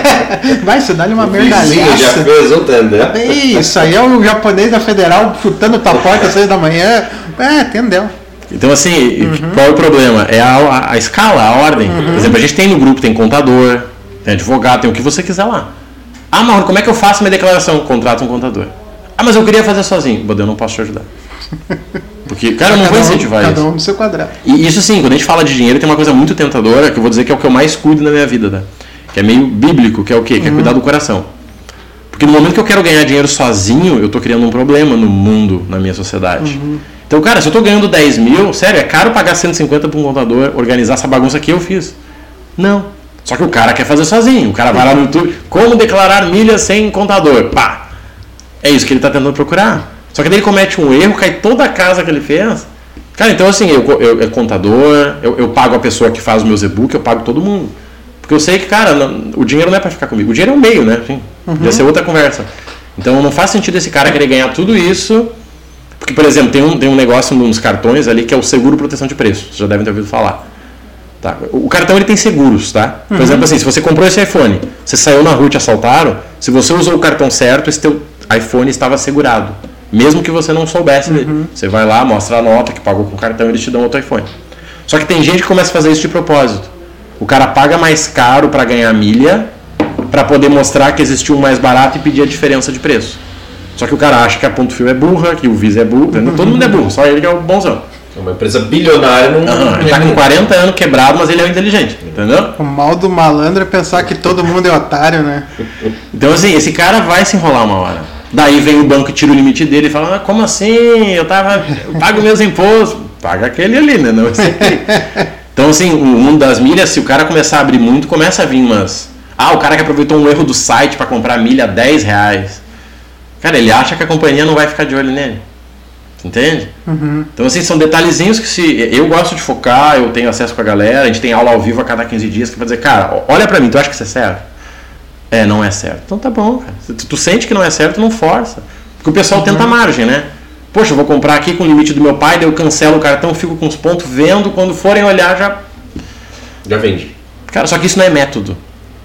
Speaker 2: vai, isso dá-lhe uma
Speaker 1: Vizinho já
Speaker 2: merdalhaça.
Speaker 1: fez um tendel.
Speaker 2: Isso aí é o japonês da federal chutando tua porta às 6 da manhã. É, entendeu?
Speaker 3: Então, assim, qual é o problema? É a, a- a escala, a ordem. Por exemplo, a gente tem no grupo, tem contador, tem advogado, tem o que você quiser lá. Ah, Mauro, como é que eu faço minha declaração? Contrata um contador. Ah, mas eu queria fazer sozinho. Bom, eu não posso te ajudar. Porque, cara, não vou
Speaker 2: Cada um-
Speaker 3: incentivar
Speaker 2: Cada
Speaker 3: isso.
Speaker 2: um no seu quadrado.
Speaker 3: E isso sim, quando a gente fala de dinheiro, tem uma coisa muito tentadora, que eu vou dizer que é o que eu mais cuido na minha vida, tá? Que é meio bíblico, que é o quê? Que é cuidar do coração. Porque no momento que eu quero ganhar dinheiro sozinho, eu tô criando um problema no mundo, na minha sociedade. Então, cara, se eu tô ganhando 10 mil, sério, é caro pagar 150 pra um contador organizar essa bagunça que eu fiz. Não. Só que o cara quer fazer sozinho. O cara vai lá no YouTube, como declarar milhas sem contador. Pá! É isso que ele está tentando procurar. Só que daí ele comete um erro, cai toda a casa que ele fez. Cara, então assim, eu, eu, eu contador, eu, eu pago a pessoa que faz os meus e-books, eu pago todo mundo. Porque eu sei que, cara, não- o dinheiro não é para ficar comigo. O dinheiro é o meio, né? Assim, Ia ser outra conversa. Então não faz sentido esse cara querer ganhar tudo isso. Porque, por exemplo, tem um, tem um negócio nos cartões ali que é o seguro proteção de preço. Vocês já devem ter ouvido falar. Tá? O cartão ele tem seguros, tá? Por exemplo, assim, se você comprou esse iPhone, você saiu na rua e te assaltaram, se você usou o cartão certo, esse teu iPhone estava segurado. Mesmo que você não soubesse dele. Você vai lá, mostra a nota que pagou com cartão e eles te dão outro iPhone. Só que tem gente que começa a fazer isso de propósito. O cara paga mais caro para ganhar milha, para poder mostrar que existiu um mais barato e pedir a diferença de preço. Só que o cara acha que a Ponto Fio é burra, que o Visa é burro, entendeu? todo mundo é burro, só ele que é o bonzão.
Speaker 1: É uma empresa bilionária não.
Speaker 3: Não, ele tá com 40 anos quebrado, mas ele é o inteligente, entendeu?
Speaker 2: O mal do malandro é pensar que todo mundo é otário, né?
Speaker 3: Então, assim, esse cara vai se enrolar uma hora. Daí vem o banco e tira o limite dele e fala: ah, como assim? Eu tava. Eu pago meus impostos. Paga aquele ali, né? Não esse aqui. Então, assim, o mundo das milhas, se o cara começar a abrir muito, começa a vir umas. Ah, o cara que aproveitou um erro do site para comprar milha a 10 reais. Cara, ele acha que a companhia não vai ficar de olho nele. Entende? Então, assim, são detalhezinhos que se. Eu gosto de focar, eu tenho acesso com a galera, a gente tem aula ao vivo a cada 15 dias que vai dizer, cara, olha pra mim, tu acha que isso é certo? É, não é certo. Então tá bom, cara. Se tu, tu sente que não é certo, não força. Porque o pessoal tenta a margem, né? Poxa, eu vou comprar aqui com o limite do meu pai, daí eu cancelo o cartão, fico com os pontos vendo, quando forem olhar já.
Speaker 1: Já vende.
Speaker 3: Cara, só que isso não é método.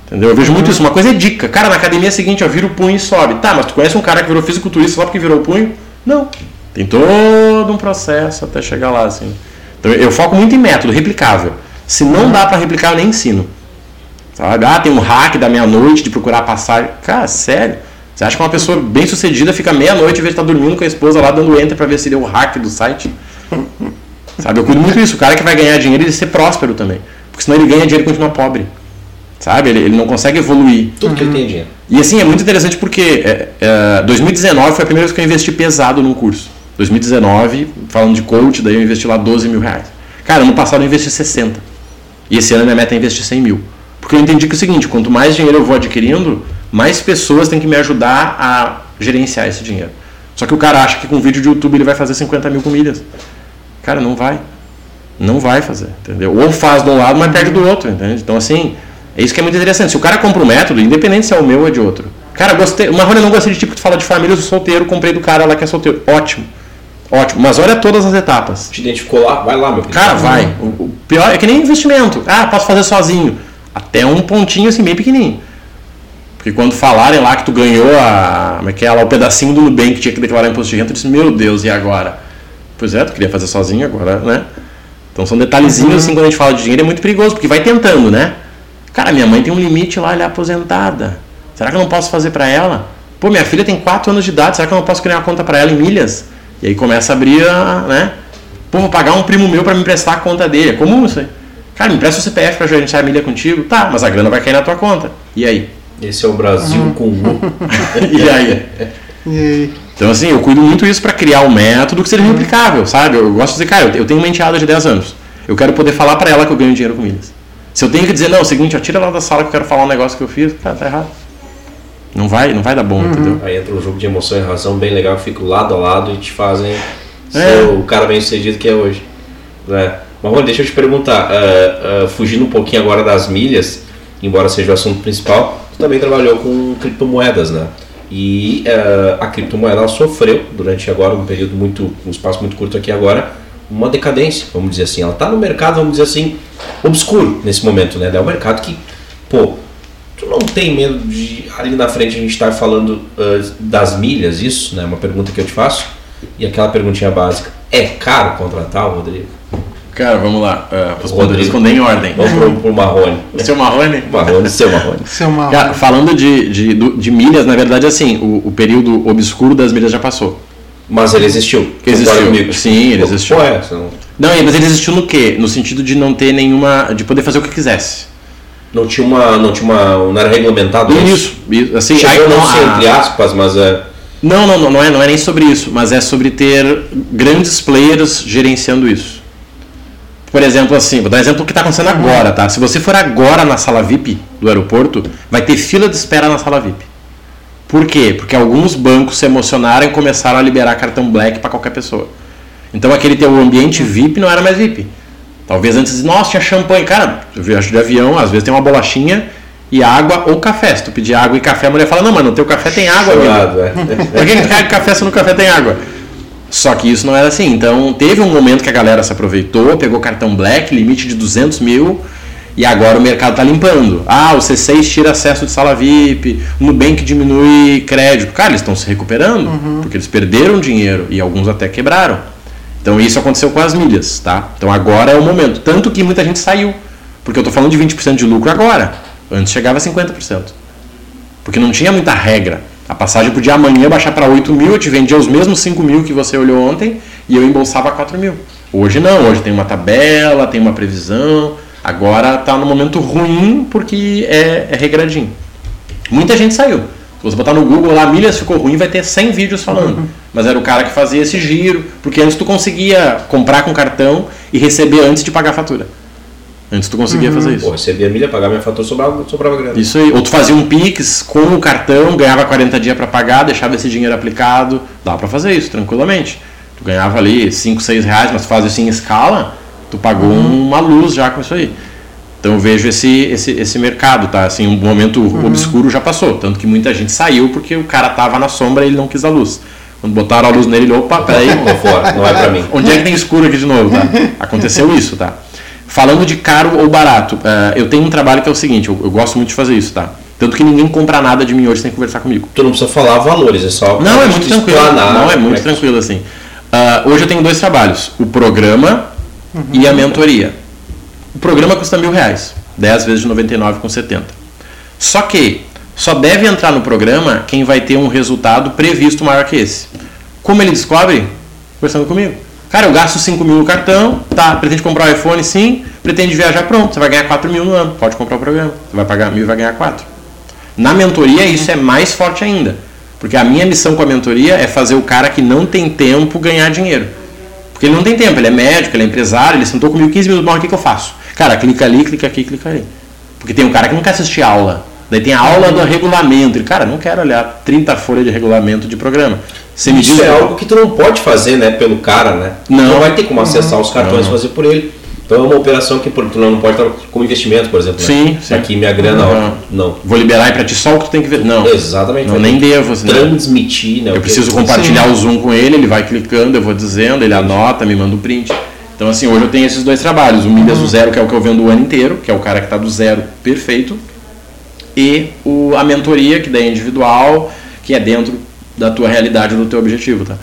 Speaker 3: Entendeu? Eu vejo muito isso. Uma coisa é dica. Cara, na academia seguinte, ó, vira o punho e sobe. Tá, mas tu conhece um cara que virou fisiculturista só porque virou o punho? Não. Tem todo um processo até chegar lá, assim. Então eu foco muito em método, replicável. Se não dá pra replicar, eu nem ensino. Sabe? Ah, tem um hack da meia-noite de procurar passar. Cara, sério. Você acha que uma pessoa bem sucedida fica meia-noite em vez de estar dormindo com a esposa lá dando enter pra ver se deu o hack do site? Sabe? Eu cuido muito disso. O cara que vai ganhar dinheiro, ele ser próspero também. Porque senão ele ganha dinheiro e continua pobre. Sabe? Ele, ele não consegue evoluir.
Speaker 1: Tudo que ele tem dinheiro.
Speaker 3: E assim, é muito interessante porque é, é, 2019 foi a primeira vez que eu investi pesado num curso. 2019, falando de coach, daí eu investi lá 12 mil reais. Cara, ano passado eu investi 60. E esse ano minha meta é investir 100 mil. Porque eu entendi que é o seguinte, quanto mais dinheiro eu vou adquirindo, mais pessoas têm que me ajudar a gerenciar esse dinheiro. Só que o cara acha que com vídeo de YouTube ele vai fazer 50 mil com milhas. Cara, não vai. Não vai fazer, entendeu? Ou faz de um lado, mas perde do outro, entende? Então, assim, é isso que é muito interessante. Se o cara compra um método, independente se é o meu ou é de outro. Cara, gostei. Marrone, eu não gostei de tipo que tu fala de família, eu sou solteiro, comprei do cara lá que é solteiro. Ótimo. Ótimo. Mas olha todas as etapas.
Speaker 1: Te identificou lá? Vai lá, meu filho.
Speaker 3: Cara, vai. O pior é que nem investimento. Ah, posso fazer sozinho. Até um pontinho assim, bem pequenininho. Porque quando falarem lá que tu ganhou a. Como é é o pedacinho do Nubank que tinha que declarar imposto de renda, eu disse, meu Deus, e agora? Pois é, tu queria fazer sozinho agora, né? Então são detalhezinhos assim quando a gente fala de dinheiro, é muito perigoso, porque vai tentando, né? Cara, minha mãe tem um limite lá, ela é aposentada. Será que eu não posso fazer para ela? Pô, minha filha tem 4 anos de idade, será que eu não posso criar uma conta para ela em milhas? E aí começa a abrir, a, né? Pô, vou pagar um primo meu para me emprestar a conta dele. É comum isso aí. Cara, me empresta o CPF para gerenciar a milha contigo? Tá, mas a grana vai cair na tua conta. E aí?
Speaker 1: Esse é o Brasil com U.
Speaker 3: e aí?
Speaker 2: E aí?
Speaker 3: Então, assim, eu cuido muito isso para criar um método que seja replicável, sabe? Eu gosto de dizer, cara, eu tenho uma enteada de 10 anos. Eu quero poder falar para ela que eu ganho dinheiro com milhas. Se eu tenho que dizer, não, é o seguinte, ó, tira lá da sala que eu quero falar um negócio que eu fiz, cara, tá errado. Não vai, não vai dar bom, entendeu?
Speaker 1: Aí entra um jogo de emoção e razão bem legal, que fica lado a lado e te fazem
Speaker 3: É.
Speaker 1: ser o cara bem sucedido que é hoje. Né? Mas, Rony, deixa eu te perguntar, ah, ah, fugindo um pouquinho agora das milhas, embora seja o assunto principal, tu também trabalhou com criptomoedas, né? E ah, a criptomoeda sofreu durante agora um período muito, um espaço muito curto aqui agora, uma decadência, vamos dizer assim. Ela está no mercado, vamos dizer assim, obscuro nesse momento, né? É um mercado que, pô, tu não tem medo de ali na frente a gente estar falando ah, das milhas, isso, né? Uma pergunta que eu te faço. E aquela perguntinha básica. É caro contratar o Rodrigo?
Speaker 3: Cara, vamos lá. Uh, vou
Speaker 1: Rodrigo.
Speaker 3: responder em ordem.
Speaker 1: Vamos pro, pro Marrone.
Speaker 3: O seu Marrone?
Speaker 1: Marrone, seu Marrone.
Speaker 2: Seu mal.
Speaker 3: Cara, falando de, de, de milhas, na verdade, assim, o, o período obscuro das milhas já passou.
Speaker 1: Mas ele existiu.
Speaker 3: Que existiu.
Speaker 1: Comigo?
Speaker 3: Sim, ele existiu.
Speaker 1: Pô, é, não,
Speaker 3: Não, mas ele existiu no quê? No sentido de não ter nenhuma. de poder fazer o que quisesse.
Speaker 1: não tinha uma. Não tinha uma. Não era regulamentado
Speaker 3: Isso, isso, assim, aí
Speaker 1: Chegou
Speaker 3: não,
Speaker 1: não ser
Speaker 3: a-
Speaker 1: entre aspas, mas é.
Speaker 3: Não, não, não, não é, não é nem sobre isso, mas é sobre ter grandes players gerenciando isso. Por exemplo, assim, vou dar um exemplo do que está acontecendo agora, tá? Se você for agora na sala VIP do aeroporto, vai ter fila de espera na sala VIP. Por quê? Porque alguns bancos se emocionaram e começaram a liberar cartão black para qualquer pessoa. Então aquele teu ambiente VIP não era mais VIP. Talvez antes, nossa, tinha champanhe. Cara, eu viajo de avião, às vezes tem uma bolachinha e água ou café. Se tu pedir água e café, a mulher fala, não, mas no teu café tem água, amigo.
Speaker 1: Chorado, é.
Speaker 3: Por que café se no café tem água? Só que isso não era assim. Então teve um momento que a galera se aproveitou, pegou cartão black, limite de 200 mil, E agora o mercado está limpando. Ah, o C6 tira acesso de sala VIP, o Nubank diminui crédito. Cara, eles estão se recuperando, porque eles perderam dinheiro e alguns até quebraram. Então isso aconteceu com as milhas, tá? Então agora é o momento. Tanto que muita gente saiu. Porque eu estou falando de 20% de lucro agora. Antes chegava a 50%. Porque não tinha muita regra. A passagem podia amanhã baixar para 8 mil, eu te vendia os mesmos 5 mil que você olhou ontem e eu embolsava 4 mil. Hoje não, hoje tem uma tabela, tem uma previsão. Agora está no momento ruim porque é, é regradinho. Muita gente saiu. Se você botar no Google lá, milhas ficou ruim, vai ter 100 vídeos falando. Mas era o cara que fazia esse giro, porque antes tu conseguia comprar com cartão e receber antes de pagar a fatura. Antes tu conseguia fazer isso.
Speaker 1: Pô, recebia milha, pagava minha fatura, sobrava, sobrava grana.
Speaker 3: Isso aí. Ou tu fazia um Pix com o cartão, ganhava 40 dias para pagar, deixava esse dinheiro aplicado. Dá para fazer isso tranquilamente. Tu ganhava ali 5, 6 reais, mas tu faz isso em escala, tu pagou uma luz já com isso aí. Então eu vejo esse, esse, esse mercado, tá? Assim, um momento obscuro já passou. Tanto que muita gente saiu porque o cara tava na sombra e ele não quis a luz. Quando botaram a luz nele, ele, opa, peraí,
Speaker 1: Tô fora, não é pra mim.
Speaker 3: Onde é que tem escuro aqui de novo, tá? Aconteceu isso, tá? Falando de caro ou barato, eh, eu tenho um trabalho que é o seguinte, eu, eu gosto muito de fazer isso, tá? Tanto que ninguém compra nada de mim hoje sem conversar comigo.
Speaker 1: Tu não precisa falar valores, é só.
Speaker 3: Não, é muito tranquilo.
Speaker 1: explanar
Speaker 3: Não, é muito
Speaker 1: que-
Speaker 3: tranquilo assim. Ah, hoje eu tenho dois trabalhos: o programa e a mentoria. O programa custa mil reais, 10 vezes de 99,70. Só que só deve entrar no programa quem vai ter um resultado previsto maior que esse. Como ele descobre? Conversando comigo. Cara, eu gasto 5 mil no cartão, tá, pretende comprar o iPhone sim, pretende viajar, pronto, você vai ganhar 4 mil no ano, pode comprar o programa, você vai pagar mil e vai ganhar 4. Na mentoria isso é mais forte ainda, porque a minha missão com a mentoria é fazer o cara que não tem tempo ganhar dinheiro. Porque ele não tem tempo, ele é médico, ele é empresário, ele sentou comigo 15 minutos, mas o que, que eu faço? Cara, clica ali, clica aqui, clica ali. Porque tem um cara que não quer assistir aula. Daí tem a aula do regulamento. Ele, cara, não quero olhar 30 folhas de regulamento de programa. Você me
Speaker 1: Isso
Speaker 3: diz
Speaker 1: é algo que tu não pode fazer, né, pelo cara, né?
Speaker 3: Não.
Speaker 1: Tu vai ter como acessar os cartões
Speaker 3: Não.
Speaker 1: e fazer por ele. Então é uma operação que por- tu não pode estar como investimento, por exemplo. né?
Speaker 3: Sim, sim.
Speaker 1: Aqui minha grana, ó,
Speaker 3: Não.
Speaker 1: não.
Speaker 3: Vou liberar pra ti só o que tu tem que ver. Não.
Speaker 1: Exatamente.
Speaker 3: Não, nem devo. Né?
Speaker 1: Transmitir, né?
Speaker 3: Eu preciso compartilhar o Zoom com ele, ele vai clicando, eu vou dizendo, ele anota, me manda o print. Então, assim, hoje eu tenho esses dois trabalhos: o Milhas do Zero, que é o que eu vendo o ano inteiro, que é o cara que está do zero perfeito, e o, a mentoria, que daí é individual, que é dentro da tua realidade, do teu objetivo, tá?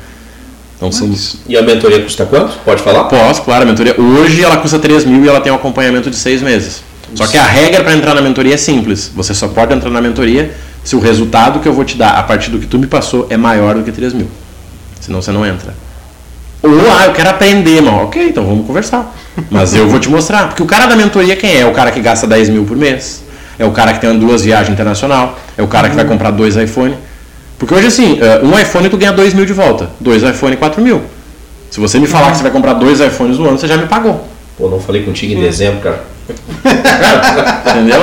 Speaker 3: Então, são.
Speaker 1: E a mentoria custa quanto? Pode falar?
Speaker 3: Posso, claro, a mentoria. Hoje ela custa 3 mil e ela tem um acompanhamento de seis meses. Só que a regra para entrar na mentoria é simples. Você só pode entrar na mentoria se o resultado que eu vou te dar a partir do que tu me passou é maior do que 3 mil. Senão você não entra. Ou, ah, eu quero aprender, mano. Ok, então vamos conversar. Mas eu vou te mostrar. Porque o cara da mentoria quem é? É o cara que gasta 10 mil por mês. É o cara que tem duas viagens internacional. É o cara que vai comprar dois iPhone. Porque hoje, assim, eh, um iPhone tu ganha 2 mil de volta. Dois iPhone, 4 mil. Se você me falar que você vai comprar dois iPhones no ano, você já me pagou.
Speaker 1: Pô, não falei contigo em dezembro, cara.
Speaker 3: Entendeu?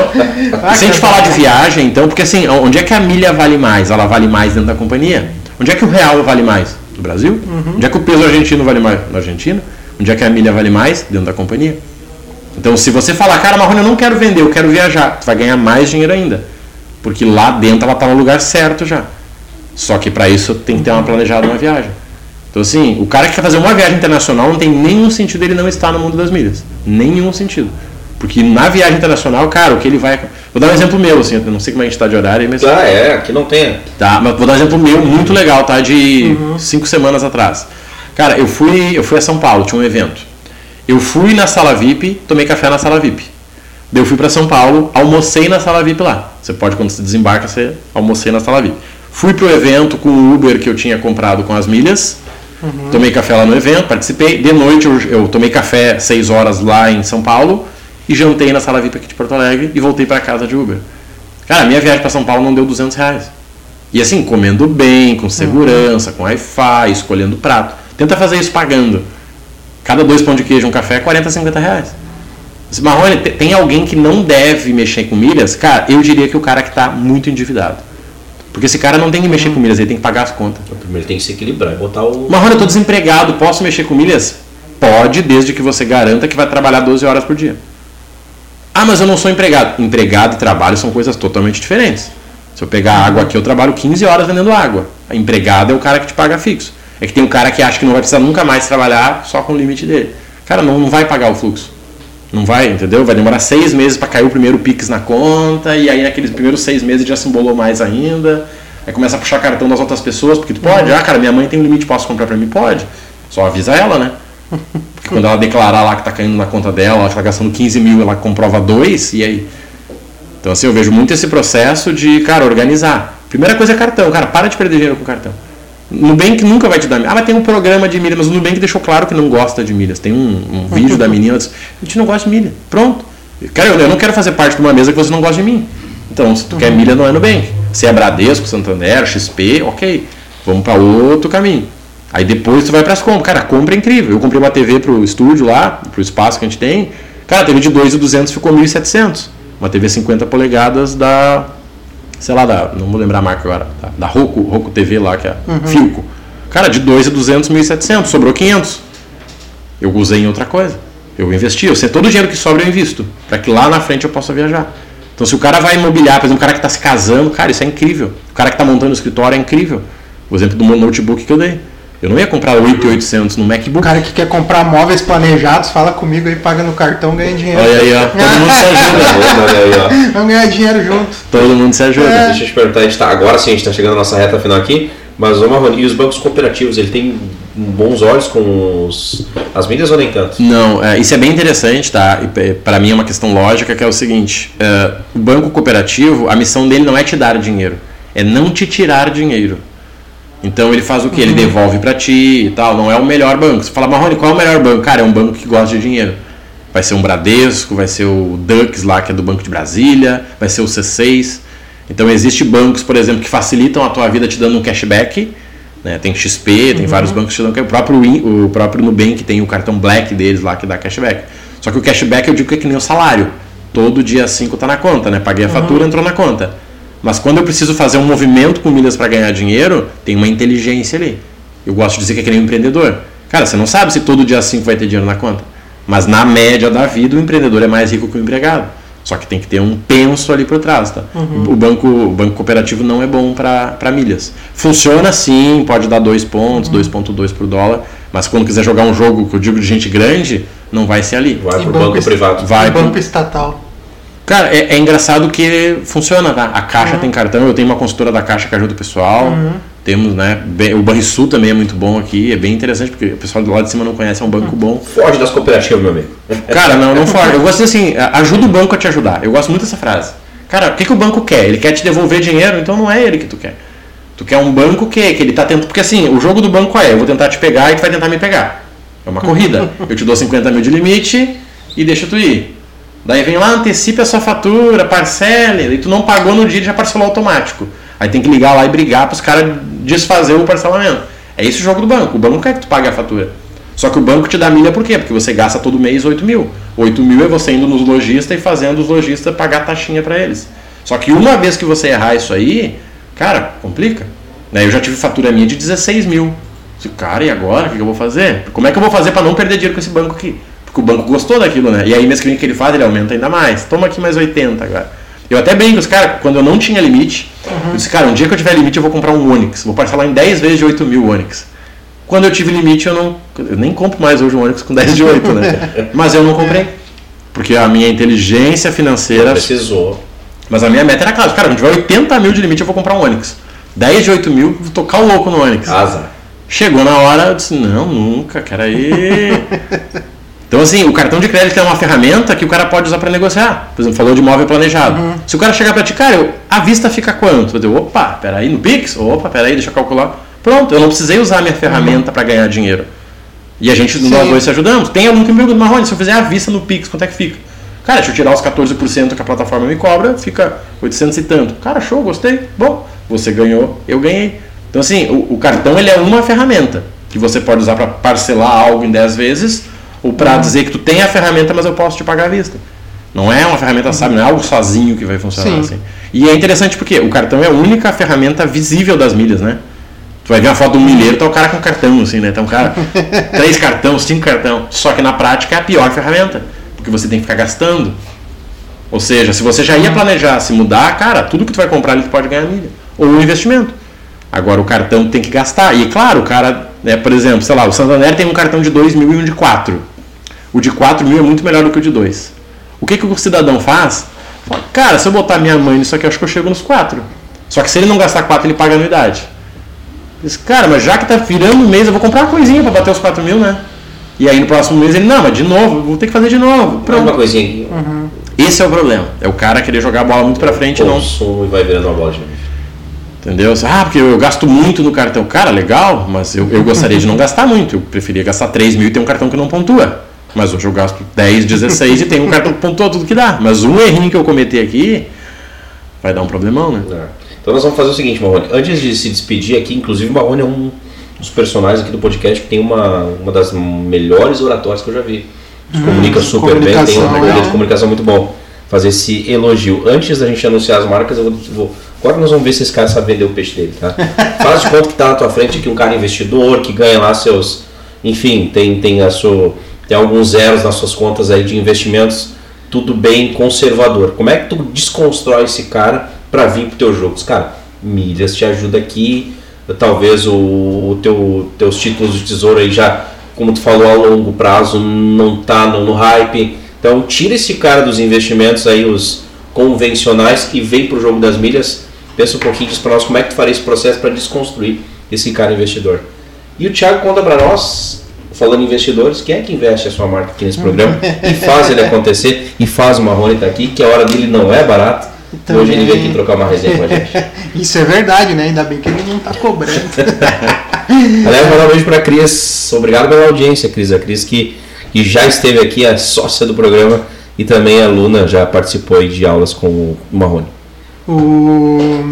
Speaker 3: E se a gente falar de viagem, então, porque assim, onde é que a milha vale mais? Ela vale mais dentro da companhia? Onde é que o real vale mais? No Brasil? Onde é que o peso argentino vale mais? Na Argentina? Onde é que a milha vale mais? Dentro da companhia. Então, se você falar, cara, Marrone, eu não quero vender, eu quero viajar, tu vai ganhar mais dinheiro ainda. Porque lá dentro ela está no lugar certo já. Só que para isso tem que ter uma planejada uma viagem. Então, assim, o cara que quer fazer uma viagem internacional não tem nenhum sentido ele não estar no mundo das milhas. Nenhum sentido. Porque na viagem internacional, cara, o que ele vai. Vou dar um exemplo meu, assim, eu não sei como a gente está de horário, mas.
Speaker 1: Ah, é, aqui não tem.
Speaker 3: Tá, mas vou dar um exemplo meu muito legal, tá? De cinco semanas atrás. Cara, eu fui, eu fui a São Paulo, tinha um evento. Eu fui na sala VIP, tomei café na sala VIP. Daí eu fui para São Paulo, almocei na sala VIP lá. Você pode, quando você desembarca, você almocei na sala VIP. Fui pro evento com o Uber que eu tinha comprado com as milhas. Tomei café lá no evento, participei. De noite eu, eu tomei café seis horas lá em São Paulo e jantei na sala VIP aqui de Porto Alegre e voltei para casa de Uber. Cara, minha viagem para São Paulo não deu 200 reais. E assim, comendo bem, com segurança, com Wi-Fi, escolhendo prato. Tenta fazer isso pagando. Cada dois pão de queijo, um café, 40, 50 reais. Marrone, te- tem alguém que não deve mexer com milhas? Cara, eu diria que o cara que está muito endividado. Porque esse cara não tem que mexer com milhas, ele tem que pagar as contas.
Speaker 1: Então, primeiro tem que se equilibrar e botar o.
Speaker 3: Marrone, eu tô desempregado, posso mexer com milhas? Pode, desde que você garanta que vai trabalhar 12 horas por dia. Ah, mas eu não sou empregado. Empregado e trabalho são coisas totalmente diferentes. Se eu pegar água aqui, eu trabalho 15 horas vendendo água. Empregado é o cara que te paga fixo. É que tem um cara que acha que não vai precisar nunca mais trabalhar só com o limite dele. Cara, não, não vai pagar o fluxo. Não vai, entendeu? Vai demorar seis meses para cair o primeiro Pix na conta, e aí naqueles primeiros seis meses já se embolou mais ainda. Aí começa a puxar cartão das outras pessoas, porque tu pode,
Speaker 2: Uhum.
Speaker 3: ah, cara, minha mãe tem um limite, posso comprar pra mim? Pode. Só avisa ela, né? Porque quando ela declarar lá que tá caindo na conta dela, ela tá gastando 15 mil, ela comprova dois, e aí? Então assim, eu vejo muito esse processo de, cara, organizar. Primeira coisa é cartão, cara, para de perder dinheiro com cartão. Nubank nunca vai te dar milha. Ah, mas tem um programa de milha, mas o Nubank deixou claro que não gosta de milhas. Tem um, um vídeo da menina, diz, a gente não gosta de milha. Pronto. Cara, eu, eu não quero fazer parte de uma mesa que você não gosta de mim. Então, se tu quer milha, não é Nubank. Se é Bradesco, Santander, XP, ok. Vamos para outro caminho. Aí depois tu vai para as compras. Cara, a compra é incrível. Eu comprei uma TV pro estúdio lá, pro espaço que a gente tem. Cara, a TV de 2.200 ficou 1.700. Uma TV 50 polegadas da sei lá, da, não vou lembrar a marca agora, da, da Roku, Roku TV lá, que é Filco. Cara, de 2.200, 1.700, sobrou 500. Eu usei em outra coisa. Eu investi, eu sei todo o dinheiro que sobra eu invisto, para que lá na frente eu possa viajar. Então se o cara vai imobiliar, por exemplo, o cara que está se casando, cara, isso é incrível. O cara que está montando o escritório é incrível. O exemplo do notebook que eu dei. Eu não ia comprar 8.800 no
Speaker 2: O
Speaker 3: MacBook.
Speaker 2: cara que quer comprar móveis planejados, fala comigo aí, paga no cartão, ganha dinheiro.
Speaker 3: Olha aí, ó. Todo mundo se ajuda.
Speaker 1: Olha aí, ó.
Speaker 2: Vamos ganhar dinheiro junto.
Speaker 3: Todo mundo se ajuda.
Speaker 2: É.
Speaker 1: Deixa eu te perguntar, a gente tá, agora sim a gente está chegando na nossa reta final aqui, mas ô Marrone, e os bancos cooperativos, ele tem bons olhos com os, as mídias ou nem tanto?
Speaker 3: Não, é, isso é bem interessante, tá? Para mim é uma questão lógica que é o seguinte: é, o banco cooperativo, a missão dele não é te dar dinheiro, é não te tirar dinheiro. Então ele faz o que? Ele devolve para ti e tal. Não é o melhor banco. Você fala, Marrone, qual é o melhor banco? Cara, é um banco que gosta de dinheiro. Vai ser um Bradesco, vai ser o Dux lá, que é do Banco de Brasília, vai ser o C6. Então existem bancos, por exemplo, que facilitam a tua vida te dando um cashback. Né? Tem XP, tem vários bancos que te dão cashback. O próprio, o próprio Nubank tem o cartão Black deles lá que dá cashback. Só que o cashback eu digo que é que nem o salário. Todo dia 5 tá na conta, né? Paguei a fatura, entrou na conta. Mas quando eu preciso fazer um movimento com milhas para ganhar dinheiro, tem uma inteligência ali. Eu gosto de dizer que é que nem um empreendedor. Cara, você não sabe se todo dia 5 vai ter dinheiro na conta. Mas na média da vida, o empreendedor é mais rico que o empregado. Só que tem que ter um penso ali por trás, tá? O, banco, o banco cooperativo não é bom para milhas. Funciona sim, pode dar 2 pontos, 2.2 por dólar, mas quando quiser jogar um jogo que eu digo de gente grande, não vai ser ali.
Speaker 1: Vai
Speaker 2: E
Speaker 1: pro
Speaker 2: banco
Speaker 1: privado.
Speaker 3: Vai
Speaker 2: E
Speaker 3: pro-
Speaker 2: banco estatal.
Speaker 3: Cara, é, é engraçado que funciona, tá? A Caixa tem cartão, eu tenho uma consultora da Caixa que ajuda o pessoal. Temos, né? bem- o Banrisul também é muito bom aqui, é bem interessante, porque o pessoal do lado de cima não conhece, é um banco bom.
Speaker 1: Foge das cooperativas, meu amigo.
Speaker 3: Cara, não, não foge. Eu gosto de dizer assim, ajuda o banco a te ajudar. Eu gosto muito dessa frase. Cara, o que, que o banco quer? Ele quer te devolver dinheiro, então não é ele que tu quer. Tu quer um banco que, que ele tá tentando. Porque assim, o jogo do banco é, eu vou tentar te pegar e tu vai tentar me pegar. É uma corrida. Eu te dou 50 mil de limite e deixa tu ir. Daí vem lá, antecipe a sua fatura, parcele, e tu não pagou no dia já parcelou automático. Aí tem que ligar lá e brigar para os caras desfazer o parcelamento. É esse o jogo do banco. O banco quer que tu pague a fatura. Só que o banco te dá milha por quê? Porque você gasta todo mês 8 mil. 8 mil é você indo nos lojistas e fazendo os lojistas pagar taxinha para eles. Só que uma vez que você errar isso aí, cara, complica. Eu já tive fatura minha de 16 mil. Cara, e agora? O que eu vou fazer? Como é que eu vou fazer para não perder dinheiro com esse banco aqui? Porque o banco gostou daquilo, né? E aí, mês que vem que ele faz, ele aumenta ainda mais. Toma aqui mais 80 agora. Eu até brinco, os cara, quando eu não tinha limite, eu disse, cara, um dia que eu tiver limite, eu vou comprar um Onix. Vou parcelar em 10 vezes de 8 mil Onix. Quando eu tive limite, eu não. Eu nem compro mais hoje um Onix com 10 de 8, né? Mas eu não comprei. Porque a minha inteligência financeira.
Speaker 1: Precisou.
Speaker 3: Mas a minha meta era clara. Cara, quando tiver 80 mil de limite, eu vou comprar um Onix. 10 de 8 mil, vou tocar o louco no Onix.
Speaker 1: Asa.
Speaker 3: Chegou na hora, eu disse, não, nunca, quero aí. Então, assim, o cartão de crédito é uma ferramenta que o cara pode usar para negociar. Por exemplo, falou de imóvel planejado. Se o cara chegar para ti, cara, eu- a vista fica quanto? Eu digo, opa, peraí, no Pix? Opa, peraí, deixa eu calcular. Pronto, eu não precisei usar a minha ferramenta para ganhar dinheiro. E a gente, nós dois se ajudamos. Tem aluno que me pergunta, Marrone, se eu fizer a vista no Pix, quanto é que fica? Cara, deixa eu tirar os 14% que a plataforma me cobra, fica 800 e tanto. Cara, show, gostei. Bom, você ganhou, eu ganhei. Então, assim, o, o cartão ele é uma ferramenta que você pode usar para parcelar algo em 10 vezes ou para dizer que tu tem a ferramenta, mas eu posso te pagar à vista. Não é uma ferramenta, sabe? Não é algo sozinho que vai funcionar
Speaker 2: Sim.
Speaker 3: assim. E é interessante porque o cartão é a única ferramenta visível das milhas, né? Tu vai ver uma foto um milheiro, tá o cara com cartão, assim, né? Tá um cara, três cartão, cinco cartão. Só que na prática é a pior ferramenta, porque você tem que ficar gastando. Ou seja, se você já ia planejar se mudar, cara, tudo que tu vai comprar ali tu pode ganhar milha. Ou um investimento. Agora o cartão tem que gastar. E claro, o cara, né, por exemplo, sei lá, o Santander tem um cartão de 2 mil e um de 4. O de 4 mil é muito melhor do que o de 2. O que, que o cidadão faz? Fala, cara, se eu botar minha mãe nisso aqui, acho que eu chego nos 4. Só que se ele não gastar 4, ele paga anuidade. Diz, cara, mas já que tá virando o mês, eu vou comprar uma coisinha para bater os 4 mil, né? E aí no próximo mês ele, não, mas de novo, vou ter que fazer de novo.
Speaker 1: Pronto. Uma coisinha aqui.
Speaker 3: Esse é o problema. É o cara querer jogar a bola muito pra frente e não.
Speaker 1: E vai virando uma bola de neve.
Speaker 3: Entendeu? Ah, porque eu gasto muito no cartão. Cara, legal, mas eu, eu gostaria de não gastar muito. Eu preferia gastar 3 mil e ter um cartão que não pontua. Mas hoje eu gasto 10, 16 e tenho um cartão que pontua tudo que dá. Mas um errinho que eu cometi aqui vai dar um problemão, né?
Speaker 1: É. Então nós vamos fazer o seguinte, Marrone. Antes de se despedir aqui, inclusive o Marrone é um dos personagens aqui do podcast que tem uma, uma das melhores oratórias que eu já vi. Se comunica
Speaker 2: Hum,
Speaker 1: super bem, tem um
Speaker 2: comunicação,
Speaker 1: poder
Speaker 2: é.
Speaker 1: de comunicação muito bom. Fazer esse elogio. Antes da gente anunciar as marcas, eu vou. vou agora nós vamos ver se esse cara sabe vender o peixe dele, tá? Faz de conta que tá na tua frente aqui um cara investidor que ganha lá seus. Enfim, tem, tem a sua. Tem alguns zeros nas suas contas aí de investimentos, tudo bem conservador. Como é que tu desconstrói esse cara para vir pro teu jogo? Cara, milhas te ajuda aqui, talvez o, o teu, teus títulos de tesouro aí já, como tu falou, a longo prazo não tá no, no hype. Então tira esse cara dos investimentos aí, os convencionais, e vem pro jogo das milhas. Pensa um pouquinho diz para nós como é que tu faria esse processo para desconstruir esse cara investidor. E o Thiago conta para nós, falando em investidores, quem é que investe a sua marca aqui nesse programa e faz ele acontecer e faz o Marrone tá aqui, que a hora dele não é barata. E hoje ele veio aqui trocar uma resenha com a gente.
Speaker 2: Isso é verdade, né? Ainda bem que ele não tá cobrando.
Speaker 1: Aliás, mandar um beijo pra Cris. Obrigado pela audiência, Cris. A Cris que, que já esteve aqui, é sócia do programa e também aluna, já participou de aulas com o Marrone.
Speaker 2: O-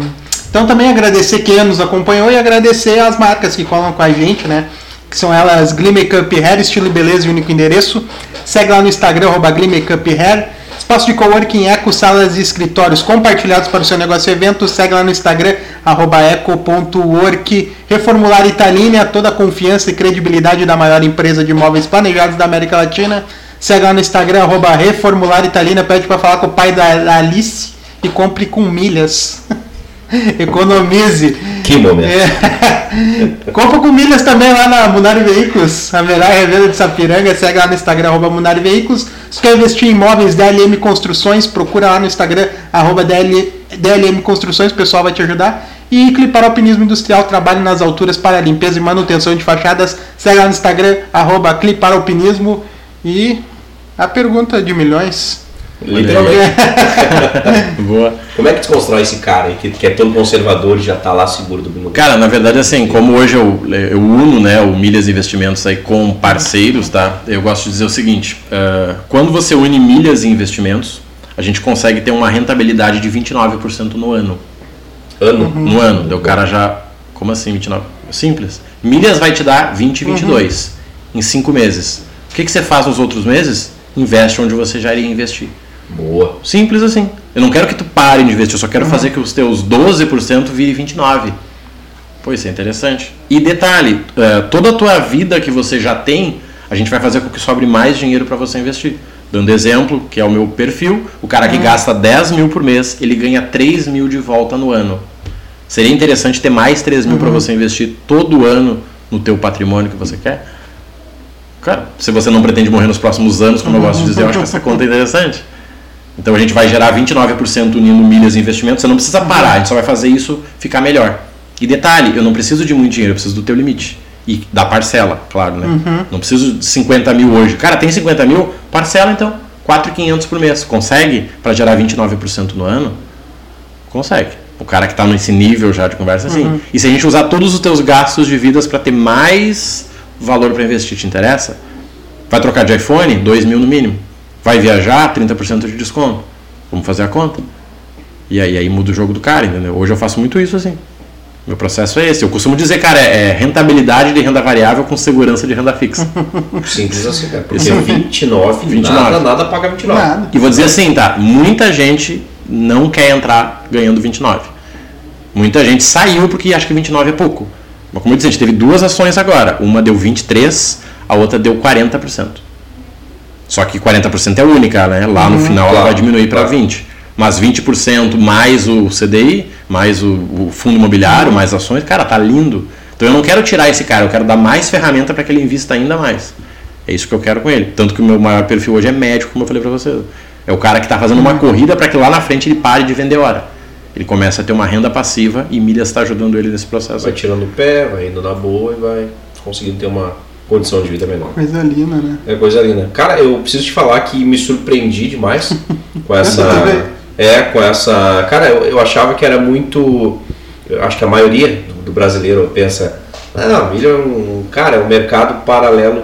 Speaker 2: Então também agradecer quem nos acompanhou e agradecer as marcas que colam com a gente, né? Que são elas Glee Makeup Hair, estilo e beleza e único endereço. Segue lá no Instagram, arroba Glee Hair. Espaço de coworking, eco, salas e escritórios compartilhados para o seu negócio e evento. Segue lá no Instagram, arroba eco.work. Reformular Italínia, toda a confiança e credibilidade da maior empresa de imóveis planejados da América Latina. Segue lá no Instagram, arroba Reformular Italínia. Pede para falar com o pai da Alice e compre com milhas. Economize.
Speaker 1: Que momento.
Speaker 2: É. Compra com milhas também lá na Munari Veículos, a melhor revenda de Sapiranga. Segue lá no Instagram, arroba Munari Veículos. Se quer investir em imóveis, DLM Construções, procura lá no Instagram, arroba DL, DLM Construções, o pessoal vai te ajudar. E Clipar Alpinismo Industrial, trabalho nas alturas para limpeza e manutenção de fachadas. Segue lá no Instagram, arroba Clipar Alpinismo. E a pergunta de milhões.
Speaker 1: Literalmente.
Speaker 3: Boa.
Speaker 1: Como é que tu constrói esse cara aí, que, que é todo conservador e já tá lá seguro do minuto?
Speaker 3: Cara, na verdade, assim, como hoje eu, eu uno né, o Milhas Investimentos aí com parceiros, tá? Eu gosto de dizer o seguinte: eh, quando você une milhas e investimentos, a gente consegue ter uma rentabilidade de 29% no ano.
Speaker 1: Ano?
Speaker 3: No ano. Daí o cara já. Como assim 29? Simples. Milhas vai te dar 20, 22 em 5 meses. O que, que você faz nos outros meses? Investe onde você já iria investir.
Speaker 1: Boa.
Speaker 3: Simples assim. Eu não quero que tu pare de investir, eu só quero fazer que os teus 12% vire 29%. Pois isso é interessante. E detalhe, eh, toda a tua vida que você já tem, a gente vai fazer com que sobre mais dinheiro para você investir. Dando exemplo, que é o meu perfil, o cara que gasta 10 mil por mês, ele ganha 3 mil de volta no ano. Seria interessante ter mais 3 mil para você investir todo ano no teu patrimônio que você quer? Cara, se você não pretende morrer nos próximos anos, como eu gosto de dizer, eu acho que essa conta é interessante. Então a gente vai gerar 29% unindo milhas e investimentos. Você não precisa parar, a gente só vai fazer isso ficar melhor. E detalhe, eu não preciso de muito dinheiro, eu preciso do teu limite. E da parcela, claro, né? Não preciso de 50 mil hoje. Cara, tem 50 mil? Parcela então. 4.500 por mês. Consegue para gerar 29% no ano? Consegue. O cara que está nesse nível já de conversa, sim. E se a gente usar todos os teus gastos de vidas para ter mais valor para investir, te interessa? Vai trocar de iPhone? 2 mil no mínimo. Vai viajar? 30% de desconto. Vamos fazer a conta. E aí, aí muda o jogo do cara, entendeu? Hoje eu faço muito isso assim. Meu processo é esse. Eu costumo dizer, cara, é é rentabilidade de renda variável com segurança de renda fixa.
Speaker 1: Simples assim, cara. Porque
Speaker 3: Isso.
Speaker 1: 29,
Speaker 3: 29.
Speaker 1: nada, nada paga 29.
Speaker 2: Nada.
Speaker 3: E vou dizer assim, tá? Muita gente não quer entrar ganhando 29. Muita gente saiu porque acha que 29 é pouco. Mas como eu disse, a gente teve duas ações agora. Uma deu 23, a outra deu 40%. Só que 40% é única, né? Lá no final ela
Speaker 1: claro,
Speaker 3: vai diminuir para
Speaker 1: claro.
Speaker 3: 20. Mas 20% mais o CDI, mais o, o fundo imobiliário, mais ações, cara, tá lindo. Então eu não quero tirar esse cara, eu quero dar mais ferramenta para que ele invista ainda mais. É isso que eu quero com ele. Tanto que o meu maior perfil hoje é médico, como eu falei pra você. É o cara que está fazendo uma corrida para que lá na frente ele pare de vender hora. Ele começa a ter uma renda passiva e milhas está ajudando ele nesse processo.
Speaker 1: Vai tirando o pé, vai indo na boa e vai conseguindo ter uma condição de vida melhor.
Speaker 2: Coisa linda, né?
Speaker 1: É coisa linda. Cara, eu preciso te falar que me surpreendi demais com essa. É, com essa. Cara, eu, eu achava que era muito. Eu acho que a maioria do, do brasileiro pensa. Ah, não, milho é um. Cara, é um mercado paralelo.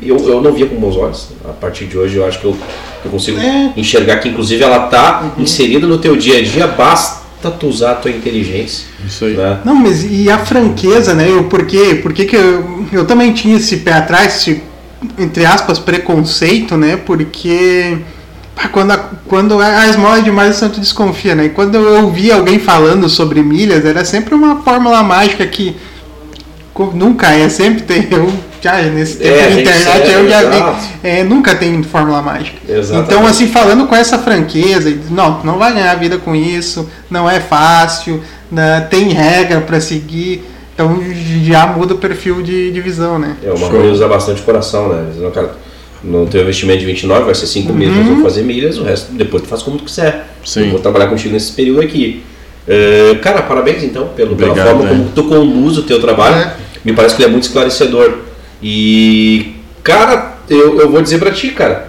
Speaker 1: Eu, eu não via com bons olhos. A partir de hoje eu acho que eu, eu consigo
Speaker 2: É.
Speaker 1: enxergar que, inclusive, ela está inserida no teu dia a dia. Basta tu usar a tua inteligência.
Speaker 3: Isso aí.
Speaker 1: Né?
Speaker 2: Não, mas e a franqueza, né? O porquê? Por que que eu, eu também tinha esse pé atrás, esse, entre aspas, preconceito, né? Porque pá, quando a, quando a esmola é demais, o santo desconfia, né? E quando eu ouvia alguém falando sobre milhas, era sempre uma fórmula mágica que nunca é, sempre tem. Eu já nesse tempo
Speaker 1: É, a
Speaker 2: de internet
Speaker 1: é,
Speaker 2: eu já vi. É, nunca tem fórmula mágica.
Speaker 1: Exatamente.
Speaker 2: Então, assim, falando com essa franqueza, não, tu não vai ganhar vida com isso, não é fácil, né, tem regra para seguir, então já muda o perfil de, de visão, né?
Speaker 1: É uma
Speaker 3: Show.
Speaker 1: coisa usa bastante coração, né? Dizendo, cara, no teu investimento de 29 vai ser 5 meses, nós vamos fazer milhas, o resto depois tu faz como tu quiser.
Speaker 3: Sim.
Speaker 1: Eu vou trabalhar contigo nesse período aqui. É, cara, parabéns então pelo, pela
Speaker 3: Obrigado,
Speaker 1: forma
Speaker 3: é.
Speaker 1: como tu conduz o teu trabalho.
Speaker 2: É.
Speaker 1: Me parece que ele é muito esclarecedor. E, cara, eu, eu vou dizer pra ti, cara,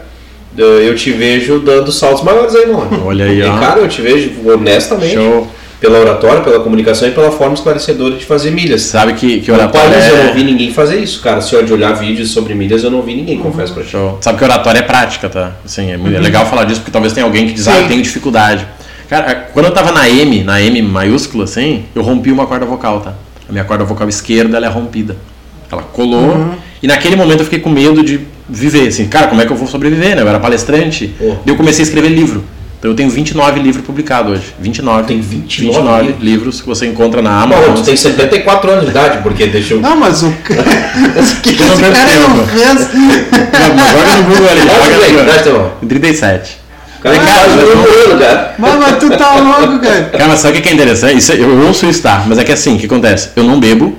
Speaker 1: eu eu te vejo dando saltos maiores aí, mano.
Speaker 3: Olha aí,
Speaker 1: E,
Speaker 3: ó.
Speaker 1: cara, eu te vejo honestamente
Speaker 3: Show.
Speaker 1: pela oratória, pela comunicação e pela forma esclarecedora de fazer milhas.
Speaker 3: Sabe que, que
Speaker 1: No
Speaker 3: oratório
Speaker 1: país eu não vi
Speaker 3: é...
Speaker 1: ninguém fazer isso, cara. Se eu de olhar vídeos sobre milhas, eu não vi ninguém, confesso pra ti.
Speaker 3: Show. Sabe que oratório é prática, tá? Assim, é, é legal falar disso porque talvez tenha alguém que diz, ah,
Speaker 2: Sim.
Speaker 3: eu tenho dificuldade. Cara, quando eu tava na M, na M maiúscula, assim, eu rompi uma corda vocal, tá? A minha corda vocal esquerda, ela é rompida. Ela colou e naquele momento eu fiquei com medo de viver, assim, cara, como é que eu vou sobreviver, né? Eu era palestrante.
Speaker 1: Oh.
Speaker 3: Daí eu comecei a escrever livro. Então eu tenho 29 livros publicados hoje. 29.
Speaker 1: Tem 29
Speaker 3: livros? livros que você encontra na Amazon.
Speaker 1: tu tem 74 anos de idade, porque deixa eu.
Speaker 2: Não, mas o, que, que esse cara
Speaker 3: tempo.
Speaker 2: não fez?
Speaker 3: Não, mas joga no Google ali. Joga no Google.
Speaker 1: teu?
Speaker 3: 37.
Speaker 1: O cara que
Speaker 3: Cara, mas não-
Speaker 1: cara.
Speaker 2: Mas, mas tu tá louco, cara.
Speaker 3: Cara, mas sabe o que é interessante? Isso, é- eu ouço isso, tá? Mas é que assim, o que acontece? Eu não bebo,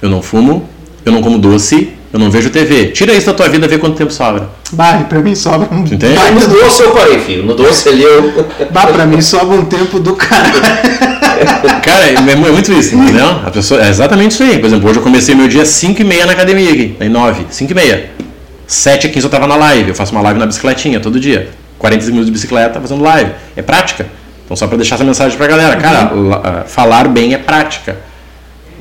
Speaker 3: eu não fumo, eu não como doce, eu não vejo TV. Tira isso da tua vida e vê quanto tempo sobra.
Speaker 2: Bah, pra mim sobra um.
Speaker 3: Entende?
Speaker 2: baita
Speaker 1: No
Speaker 2: do-
Speaker 1: doce eu parei, filho. No doce ali eu.
Speaker 2: Bah, pra mim sobra um tempo do caralho.
Speaker 3: Cara, é, é muito isso, entendeu? A pessoa, é exatamente isso aí. Por exemplo, hoje eu comecei meu dia às 5 e meia na academia aqui. Aí 9, 5 e meia. 7 e 15 eu tava na live. Eu faço uma live na bicicletinha todo dia. 40 minutos de bicicleta fazendo live. É prática. Então só pra deixar essa mensagem pra galera. Cara, la- ah, falar bem é prática.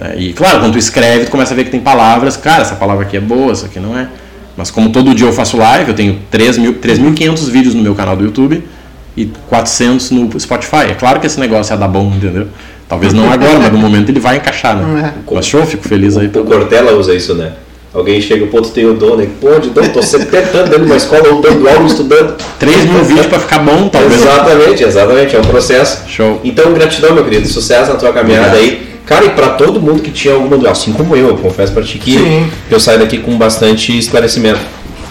Speaker 3: É, E claro, quando tu escreve, tu começa a ver que tem palavras, cara, essa palavra aqui é boa, essa aqui não é. Mas como todo dia eu faço live, eu tenho 3 mil- 3.500 vídeos no meu canal do YouTube e 400 no Spotify. É claro que esse negócio ia dar bom, entendeu? Talvez não agora, mas no momento ele vai encaixar, né? Mas show, fico feliz aí.
Speaker 1: O Cortella usa isso, né? Alguém chega, pô, tu tem o dom, né? Pô, de dom, tô 70 anos dentro de uma escola, ou dando aula, estudando.
Speaker 3: 3 mil vídeos pra ficar bom, talvez.
Speaker 1: Exatamente, exatamente, é um processo.
Speaker 3: Show.
Speaker 1: Então, gratidão, meu querido, sucesso na tua caminhada
Speaker 3: Obrigado.
Speaker 1: aí. Cara, e pra todo mundo que tinha alguma dúvida, assim como eu, eu confesso pra ti que
Speaker 2: Sim.
Speaker 1: eu saio daqui com bastante esclarecimento.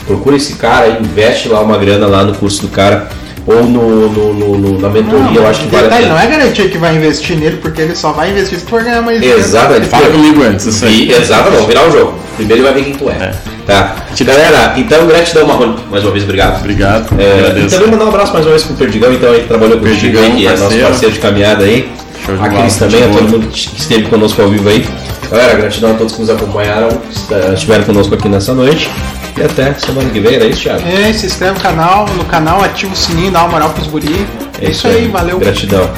Speaker 1: Procura esse cara, investe lá uma grana lá no curso do cara, ou no, no- no- no- na mentoria, eu acho que vale a pena.
Speaker 2: não é garantia que vai investir nele, porque ele só vai investir se for ganhar mais dinheiro.
Speaker 1: Exatamente.
Speaker 3: Fala comigo antes, isso aí.
Speaker 1: E, exato, vamos virar o jogo. Primeiro ele vai ver quem tu é. Tá. Galera, então gratidão, Marrone. Mais uma vez, obrigado.
Speaker 3: Obrigado,
Speaker 1: É, e também mandar um abraço mais uma vez pro Perdigão, então, aí que trabalhou com o
Speaker 3: Perdigão,
Speaker 1: que é nosso
Speaker 3: parceiro.
Speaker 1: parceiro de caminhada aí.
Speaker 3: Show de
Speaker 1: A Cris também, a todo mundo que esteve conosco ao vivo aí. Galera, gratidão a todos que nos acompanharam, que estiveram conosco aqui nessa noite. E até semana que vem, era isso, Thiago?
Speaker 2: É, se inscreve no canal, no canal, ativa o sininho, dá uma moral pros guri. É isso aí, valeu.
Speaker 1: Gratidão.